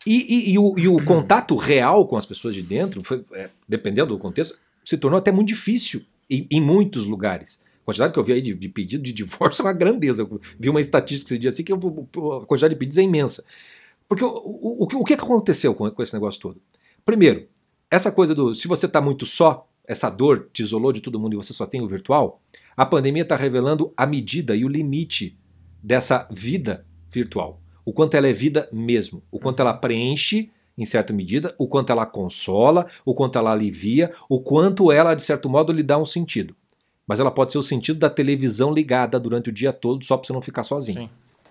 B: E, e, e, o, e, o, contato real com as pessoas de dentro, foi, é, dependendo do contexto, se tornou até muito difícil em, em muitos lugares. Quantidade que eu vi aí de, de pedido de divórcio é uma grandeza. Eu vi uma estatística esse dia assim que eu, a quantidade de pedidos é imensa. Porque o, o, o, o que aconteceu com, com esse negócio todo? Primeiro, essa coisa do se você está muito só, essa dor te isolou de todo mundo e você só tem o virtual, a pandemia está revelando a medida e o limite dessa vida virtual. O quanto ela é vida mesmo, o quanto ela preenche em certa medida, o quanto ela consola, o quanto ela alivia, o quanto ela, de certo modo, lhe dá um sentido. Mas ela pode ser o sentido da televisão ligada durante o dia todo, só para você não ficar sozinho.
A: Sim.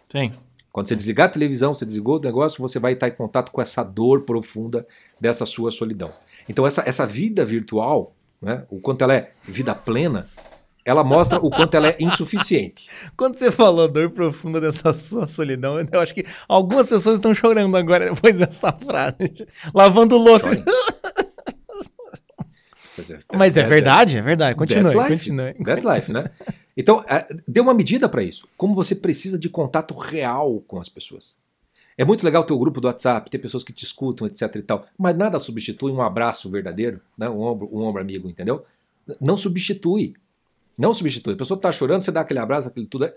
A: Sim.
B: Quando você desligar a televisão, você desligou o negócio, você vai estar em contato com essa dor profunda dessa sua solidão. Então, essa, essa vida virtual, né, o quanto ela é vida plena, ela mostra o quanto ela é insuficiente.
A: Quando você falou dor profunda dessa sua solidão, eu acho que algumas pessoas estão chorando agora depois dessa frase. Lavando louça. Mas é verdade, é verdade. Continue, That's life. continue.
B: That's life, né? Então, é, dê uma medida para isso. Como você precisa de contato real com as pessoas. É muito legal ter o grupo do WhatsApp, ter pessoas que te escutam, etc e tal. Mas nada substitui um abraço verdadeiro, né? um, ombro, um ombro amigo, entendeu? Não substitui. Não substitui. A pessoa está chorando, você dá aquele abraço, aquele tudo.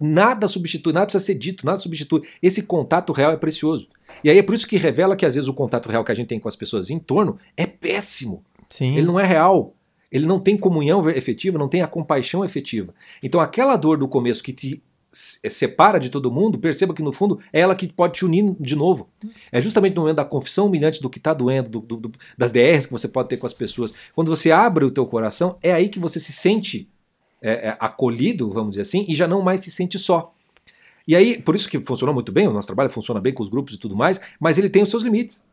B: Nada substitui, nada precisa ser dito, nada substitui. Esse contato real é precioso. E aí é por isso que revela que às vezes o contato real que a gente tem com as pessoas em torno é péssimo.
A: Sim.
B: Ele não é real. Ele não tem comunhão efetiva, não tem a compaixão efetiva. Então aquela dor do começo que te separa de todo mundo, perceba que no fundo é ela que pode te unir de novo. É justamente no momento da confissão humilhante do que está doendo, do, do, do, das DRs que você pode ter com as pessoas. Quando você abre o teu coração, é aí que você se sente é, é, acolhido, vamos dizer assim, e já não mais se sente só. E aí, por isso que funcionou muito bem, o nosso trabalho funciona bem com os grupos e tudo mais, mas ele tem os seus limites.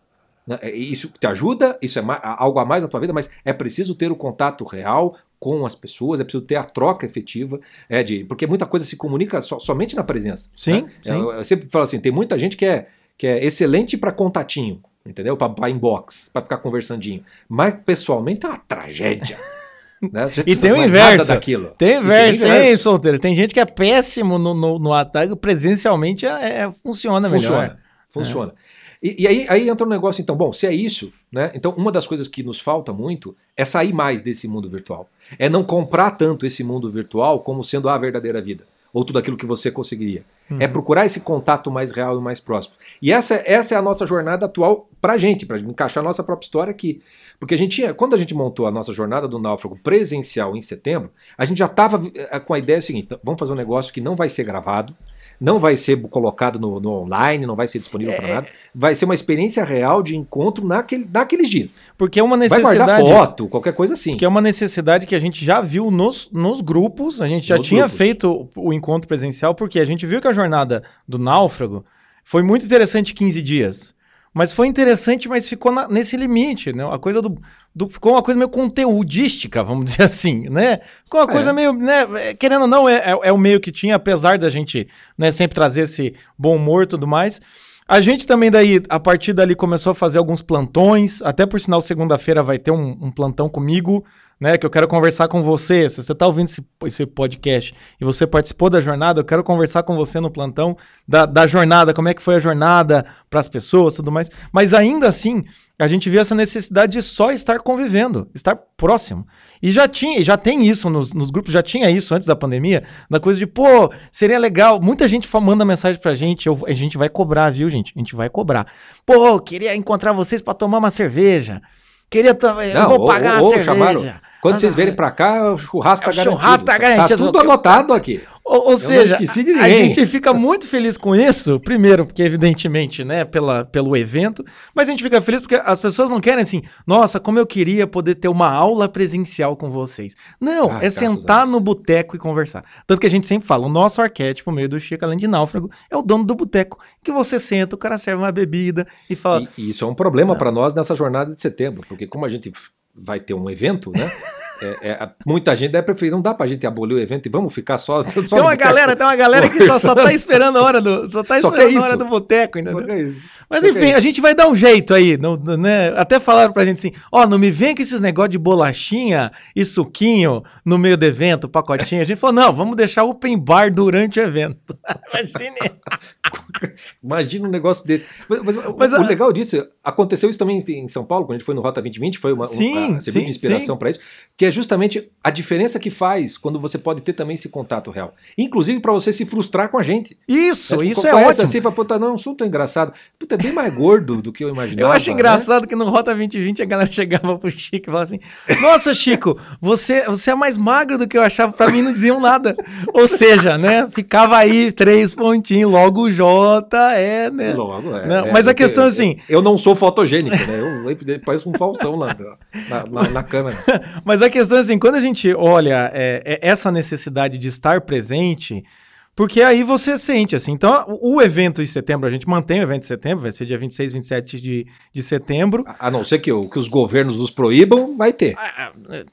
B: Né? É, isso te ajuda, isso é algo a mais na tua vida, mas é preciso ter o contato real com as pessoas, é preciso ter a troca efetiva, é de, porque muita coisa se comunica so, somente na presença.
A: Sim,
B: né?
A: sim.
B: Eu, eu, sempre falo assim, tem muita gente que é, que é excelente para contatinho, entendeu? Para inbox, para ficar conversandinho, mas pessoalmente é uma tragédia.
A: Né? E tem o inverso. Daquilo. Tem o inverso, hein, solteiro? Tem gente que é péssimo no, no, no ataque, presencialmente é, é, funciona,
B: funciona
A: melhor.
B: Funciona. É. E, e, aí, aí entra um negócio, então, bom, se é isso, né? Então, uma das coisas que nos falta muito é sair mais desse mundo virtual. É não comprar tanto esse mundo virtual como sendo a verdadeira vida. Ou tudo aquilo que você conseguiria. Uhum. É procurar esse contato mais real e mais próximo. E essa, essa é a nossa jornada atual pra gente, pra encaixar a nossa própria história aqui. Porque a gente tinha, quando a gente montou a nossa jornada do náufrago presencial em setembro, a gente já estava eh, com a ideia seguinte: vamos fazer um negócio que não vai ser gravado, não vai ser colocado no, no online, não vai ser disponível para
A: É.
B: nada. Vai ser uma experiência real de encontro naquele, naqueles dias.
A: Porque é uma
B: Vai
A: necessidade.
B: guardar foto, qualquer coisa assim.
A: Que é uma necessidade que a gente já viu nos, nos grupos, a gente já
B: Nos
A: tinha
B: grupos.
A: feito o, o encontro presencial, porque a gente viu que a jornada do náufrago foi muito interessante 15 dias. Mas foi interessante, mas ficou na- nesse limite, né? A coisa do, do- Ficou uma coisa meio conteudística, vamos dizer assim, né? Ficou uma
B: É.
A: coisa meio, né? é, Querendo ou não, é, é, é o meio que tinha, apesar da gente né, sempre trazer esse bom humor e tudo mais. A gente também daí, a partir dali, começou a fazer alguns plantões. Até por sinal, segunda-feira vai ter um, um plantão comigo, né? Que eu quero conversar com você. Se você está ouvindo esse, esse podcast e você participou da jornada, eu quero conversar com você no plantão da, da jornada, como é que foi a jornada para as pessoas tudo mais. Mas ainda assim, a gente vê essa necessidade de só estar convivendo, estar próximo. E já tinha, já tem isso nos, nos grupos, já tinha isso antes da pandemia, da coisa de, pô, seria legal. Muita gente manda mensagem pra gente, eu- a gente vai cobrar, viu, gente? A gente vai cobrar. Pô, queria encontrar vocês pra tomar uma cerveja. Queria também, eu vou
B: ou-
A: pagar
B: ou
A: a cerveja.
B: chamaram. Quando
A: Ah,
B: vocês verem pra cá, o churrasco
A: É,
B: tá
A: o
B: garantido.
A: churrasco tá garantido.
B: tudo anotado aqui.
A: Ou, ou seja, a gente fica muito feliz com isso, primeiro, porque evidentemente, né, pela, pelo evento, mas a gente fica feliz porque as pessoas não querem assim, nossa, como eu queria poder ter uma aula presencial com vocês. Não,
B: Ah,
A: é sentar no boteco e conversar. Tanto que a gente sempre fala, o nosso arquétipo, meio do Chico, além de náufrago, é o dono do boteco, que você senta, o cara serve uma bebida e fala,
B: E, e isso é um problema para nós nessa jornada de setembro, porque como a gente vai ter um evento, né? é- é, muita gente deve preferir, não dá pra gente abolir o evento e vamos ficar só. só
A: tem uma galera, tem uma galera que só, só tá esperando a hora do, só tá
B: Só
A: esperando
B: quer
A: a hora
B: isso.
A: do boteco?
B: Só que é.
A: Mas
B: Só que
A: enfim,
B: é
A: a gente vai dar um jeito aí, não- né? Até falaram pra gente assim, ó, não me vem com esses negócios de bolachinha e suquinho no meio do evento, pacotinho. A gente falou, não, vamos deixar open bar durante o evento. Imagine.
B: Imagina um negócio desse. Mas, mas o-
A: Mas
B: o
A: a-
B: legal disso, aconteceu isso também em São Paulo, quando a gente foi no Rota 2020, foi uma, um-
A: Sim,
B: a- serviu
A: sim,
B: de inspiração para isso, que é justamente a diferença que faz quando você pode ter também esse contato real. Inclusive para você se frustrar com a gente.
A: Isso,
B: tipo,
A: isso é ótimo.
B: assim, fala, puta, não, é um assunto engraçado. Puta, é bem mais gordo do que eu imaginava.
A: Eu acho
B: né?
A: engraçado que no Rota 2020 a galera chegava pro Chico e falava assim: Nossa, Chico, você, você é mais magro do que eu achava. Pra mim não diziam nada. Ou seja, né? Ficava aí três pontinhos, logo o J é, né?
B: Logo, é,
A: Não,
B: é,
A: mas a questão é assim-
B: Eu não sou fotogênico, né? Eu, eu pareço um Faustão lá na, na, na câmera.
A: Mas a questão é assim, quando a gente olha é, é, essa necessidade de estar presente, porque aí você sente, assim. Então, o, evento em setembro, a gente mantém o evento em setembro, vai ser dia 26, 27 de, de setembro.
B: A não ser que, o- que os governos nos proíbam, vai ter.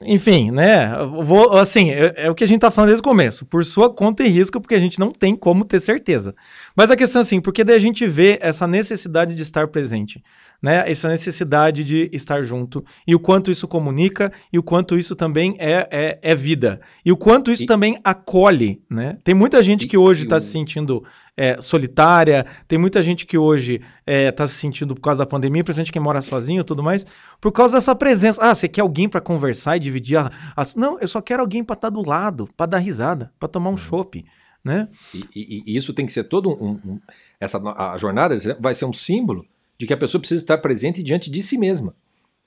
A: Enfim, né? Vou, assim, é, é o que a gente tá falando desde o começo. Por sua conta e risco, porque a gente não tem como ter certeza. Mas a questão é assim, porque daí a gente vê essa necessidade de estar presente, né? Essa necessidade de estar junto. E o quanto isso comunica, e o quanto isso também é, é, é vida. E o quanto isso
B: E-
A: também acolhe, né? Tem muita gente
B: E-
A: que hoje está
B: o-
A: se sentindo é, solitária, tem muita gente que hoje está se sentindo por causa da pandemia, principalmente quem mora sozinho e tudo mais, por causa dessa presença. Ah, você quer alguém para conversar e dividir a, as- Não, eu só quero alguém para estar do lado, para dar risada, para tomar um chopp, né?
B: E, e- e isso tem que ser todo um. um- essa, a jornada vai ser um símbolo de que a pessoa precisa estar presente diante de si mesma,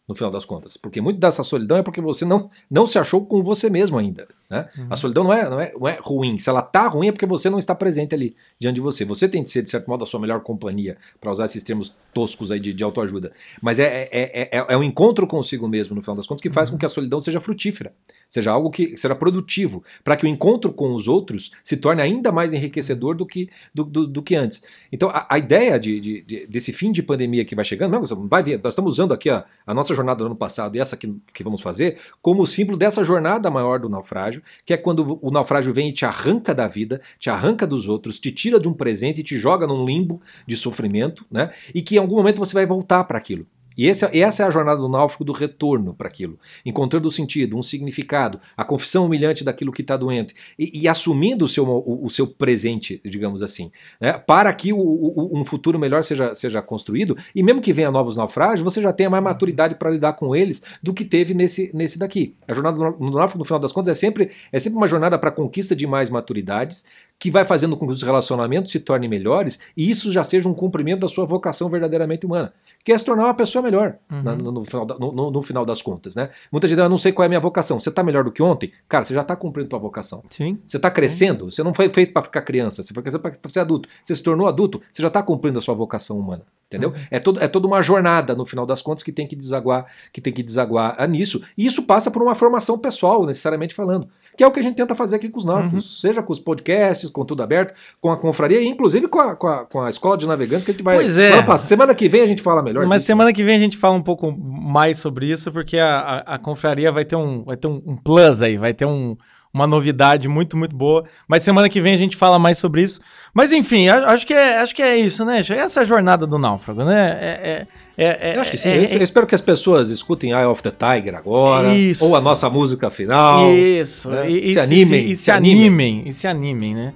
B: no final das contas. Porque muito dessa solidão é porque você não, não se achou com você mesmo ainda. Né? A solidão não é, não, é, não é ruim. Se ela tá ruim é porque você não está presente ali diante de você. Você tem de ser, de certo modo, a sua melhor companhia, para usar esses termos toscos aí de, de autoajuda. Mas é, é, é, é um encontro consigo mesmo, no final das contas, que faz com que a solidão seja frutífera. Seja algo que seja produtivo, para que o encontro com os outros se torne ainda mais enriquecedor do que, do, do, do que antes. Então, a, a ideia de, de- de- desse fim de pandemia que vai chegando, não, vai ver, nós estamos usando aqui a, a nossa jornada do ano passado e essa que, que vamos fazer como símbolo dessa jornada maior do naufrágio, que é quando o naufrágio vem e te arranca da vida, te arranca dos outros, te tira de um presente e te joga num limbo de sofrimento, né? E que em algum momento você vai voltar para aquilo. E esse- essa é a jornada do náufrago do retorno para aquilo, encontrando o sentido, um significado, a confissão humilhante daquilo que está doente. E, e assumindo o seu, o, o seu presente, digamos assim, né, para que o- o- um futuro melhor seja, seja construído e mesmo que venha novos naufrágios, você já tenha mais maturidade para lidar com eles do que teve nesse, nesse daqui. A jornada do náufrago, no final das contas, é sempre, é sempre uma jornada para conquista de mais maturidades, que vai fazendo com que os relacionamentos se tornem melhores e isso já seja um cumprimento da sua vocação verdadeiramente humana que é se tornar uma pessoa melhor
A: Uhum.
B: na- no, no final da- no- no- final das contas, né? Muita gente, "Ah, eu não sei qual é a minha vocação. Você está melhor do que ontem? Cara, você já está cumprindo tua vocação.
A: Sim.
B: Você está crescendo, você não foi feito para ficar criança, você foi crescendo para ser adulto. Você se tornou adulto, você já está cumprindo a sua vocação humana, entendeu?
A: Uhum.
B: É, todo, é toda uma jornada, no final das contas, que tem que desaguar, que tem que desaguar ah, nisso. E isso passa por uma formação pessoal, necessariamente falando. Que é o que a gente tenta fazer aqui com os
A: Uhum.
B: náufragos, seja com os podcasts, com tudo aberto, com a confraria e inclusive com a, com a, com a escola de navegantes, que a gente vai.
A: Pois é.
B: Semana pass- Semana que vem a gente fala melhor.
A: Mas
B: disso.
A: semana que vem a gente fala um pouco mais sobre isso, porque a, a, a confraria vai ter, um, vai ter um, um plus aí, vai ter um, uma novidade muito, muito boa. Mas semana que vem a gente fala mais sobre isso. Mas enfim, acho que é, acho que é isso, né? Essa é a jornada do náufrago, né? É, é, é,
B: Eu acho que sim.
A: é-
B: eu eu espero que as pessoas escutem Eye of the Tiger agora.
A: Isso.
B: Ou a nossa música final.
A: Isso.
B: né?
A: E,
B: Se animem,
A: E se,
B: se animem.
A: animem. E se animem, né?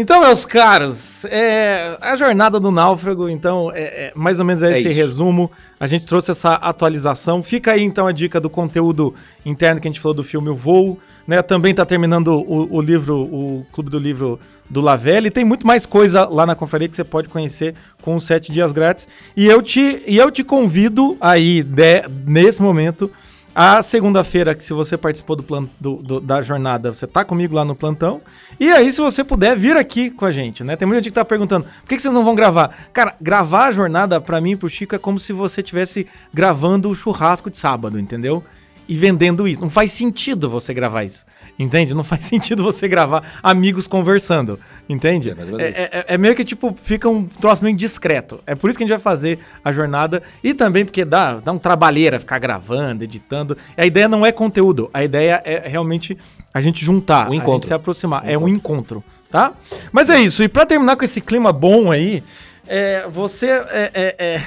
A: Então, meus caros, é, a jornada do náufrago, então, é, é mais ou menos
B: É
A: esse
B: isso.
A: resumo. A gente trouxe essa atualização. Fica aí, então, a dica do conteúdo interno que a gente falou do filme O Voo. Né? Também tá terminando o, o livro, o Clube do Livro do Lavelle. Tem muito mais coisa lá na confraria que você pode conhecer com os sete dias grátis. E eu te, e eu te convido aí, de- nesse momento, a segunda-feira, que se você participou do plan, do- do- da jornada, você tá comigo lá no plantão. E aí, se você puder, vir aqui com a gente, né? Tem muita gente que tá perguntando, por que, que vocês não vão gravar? Cara, gravar a jornada, pra mim e pro Chico, é como se você estivesse gravando o churrasco de sábado, entendeu? E vendendo isso. Não faz sentido você gravar isso. Entende? Não faz sentido você gravar amigos conversando. Entende?
B: É,
A: É, é- é meio que, tipo, fica um troço meio discreto. É por isso que a gente vai fazer a jornada. E também porque dá, dá um trabalheira ficar gravando, editando. A ideia não é conteúdo. A ideia é realmente a gente juntar.
B: Um
A: A
B: encontro.
A: gente se aproximar. é um encontro, tá? Mas é isso. E pra terminar com esse clima bom aí, é, você é... é, é...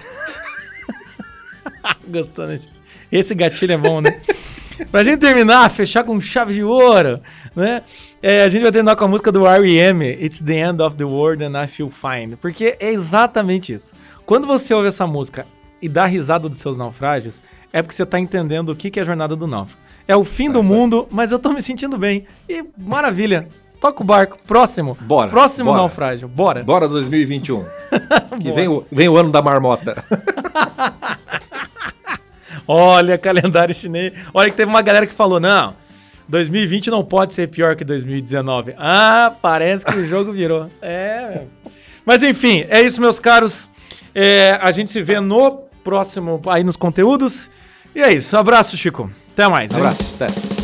A: Gostando. de- Esse gatilho é bom, né? pra gente terminar, fechar com chave de ouro, né? É, a gente vai terminar com a música do R.E.M. It's the End of the World and I Feel Fine. Porque é exatamente isso. Quando você ouve essa música e dá risada dos seus naufrágios, é porque você tá entendendo o que que é a jornada do náufrago. É o fim do mundo, mas eu tô me sentindo bem. E maravilha. Toca o barco. Próximo.
B: Bora,
A: Próximo
B: bora.
A: naufrágio. Bora.
B: Bora 2021. que
A: Bora.
B: vem o, vem o ano da marmota.
A: Olha, calendário chinês. Olha que teve uma galera que falou: não, 2020 não pode ser pior que 2019. Ah, parece que o jogo virou. É. Mas enfim, é isso, meus caros. É, a gente se vê no próximo aí nos conteúdos. E é isso. Abraço, Chico. Até mais.
B: Abraço. Até.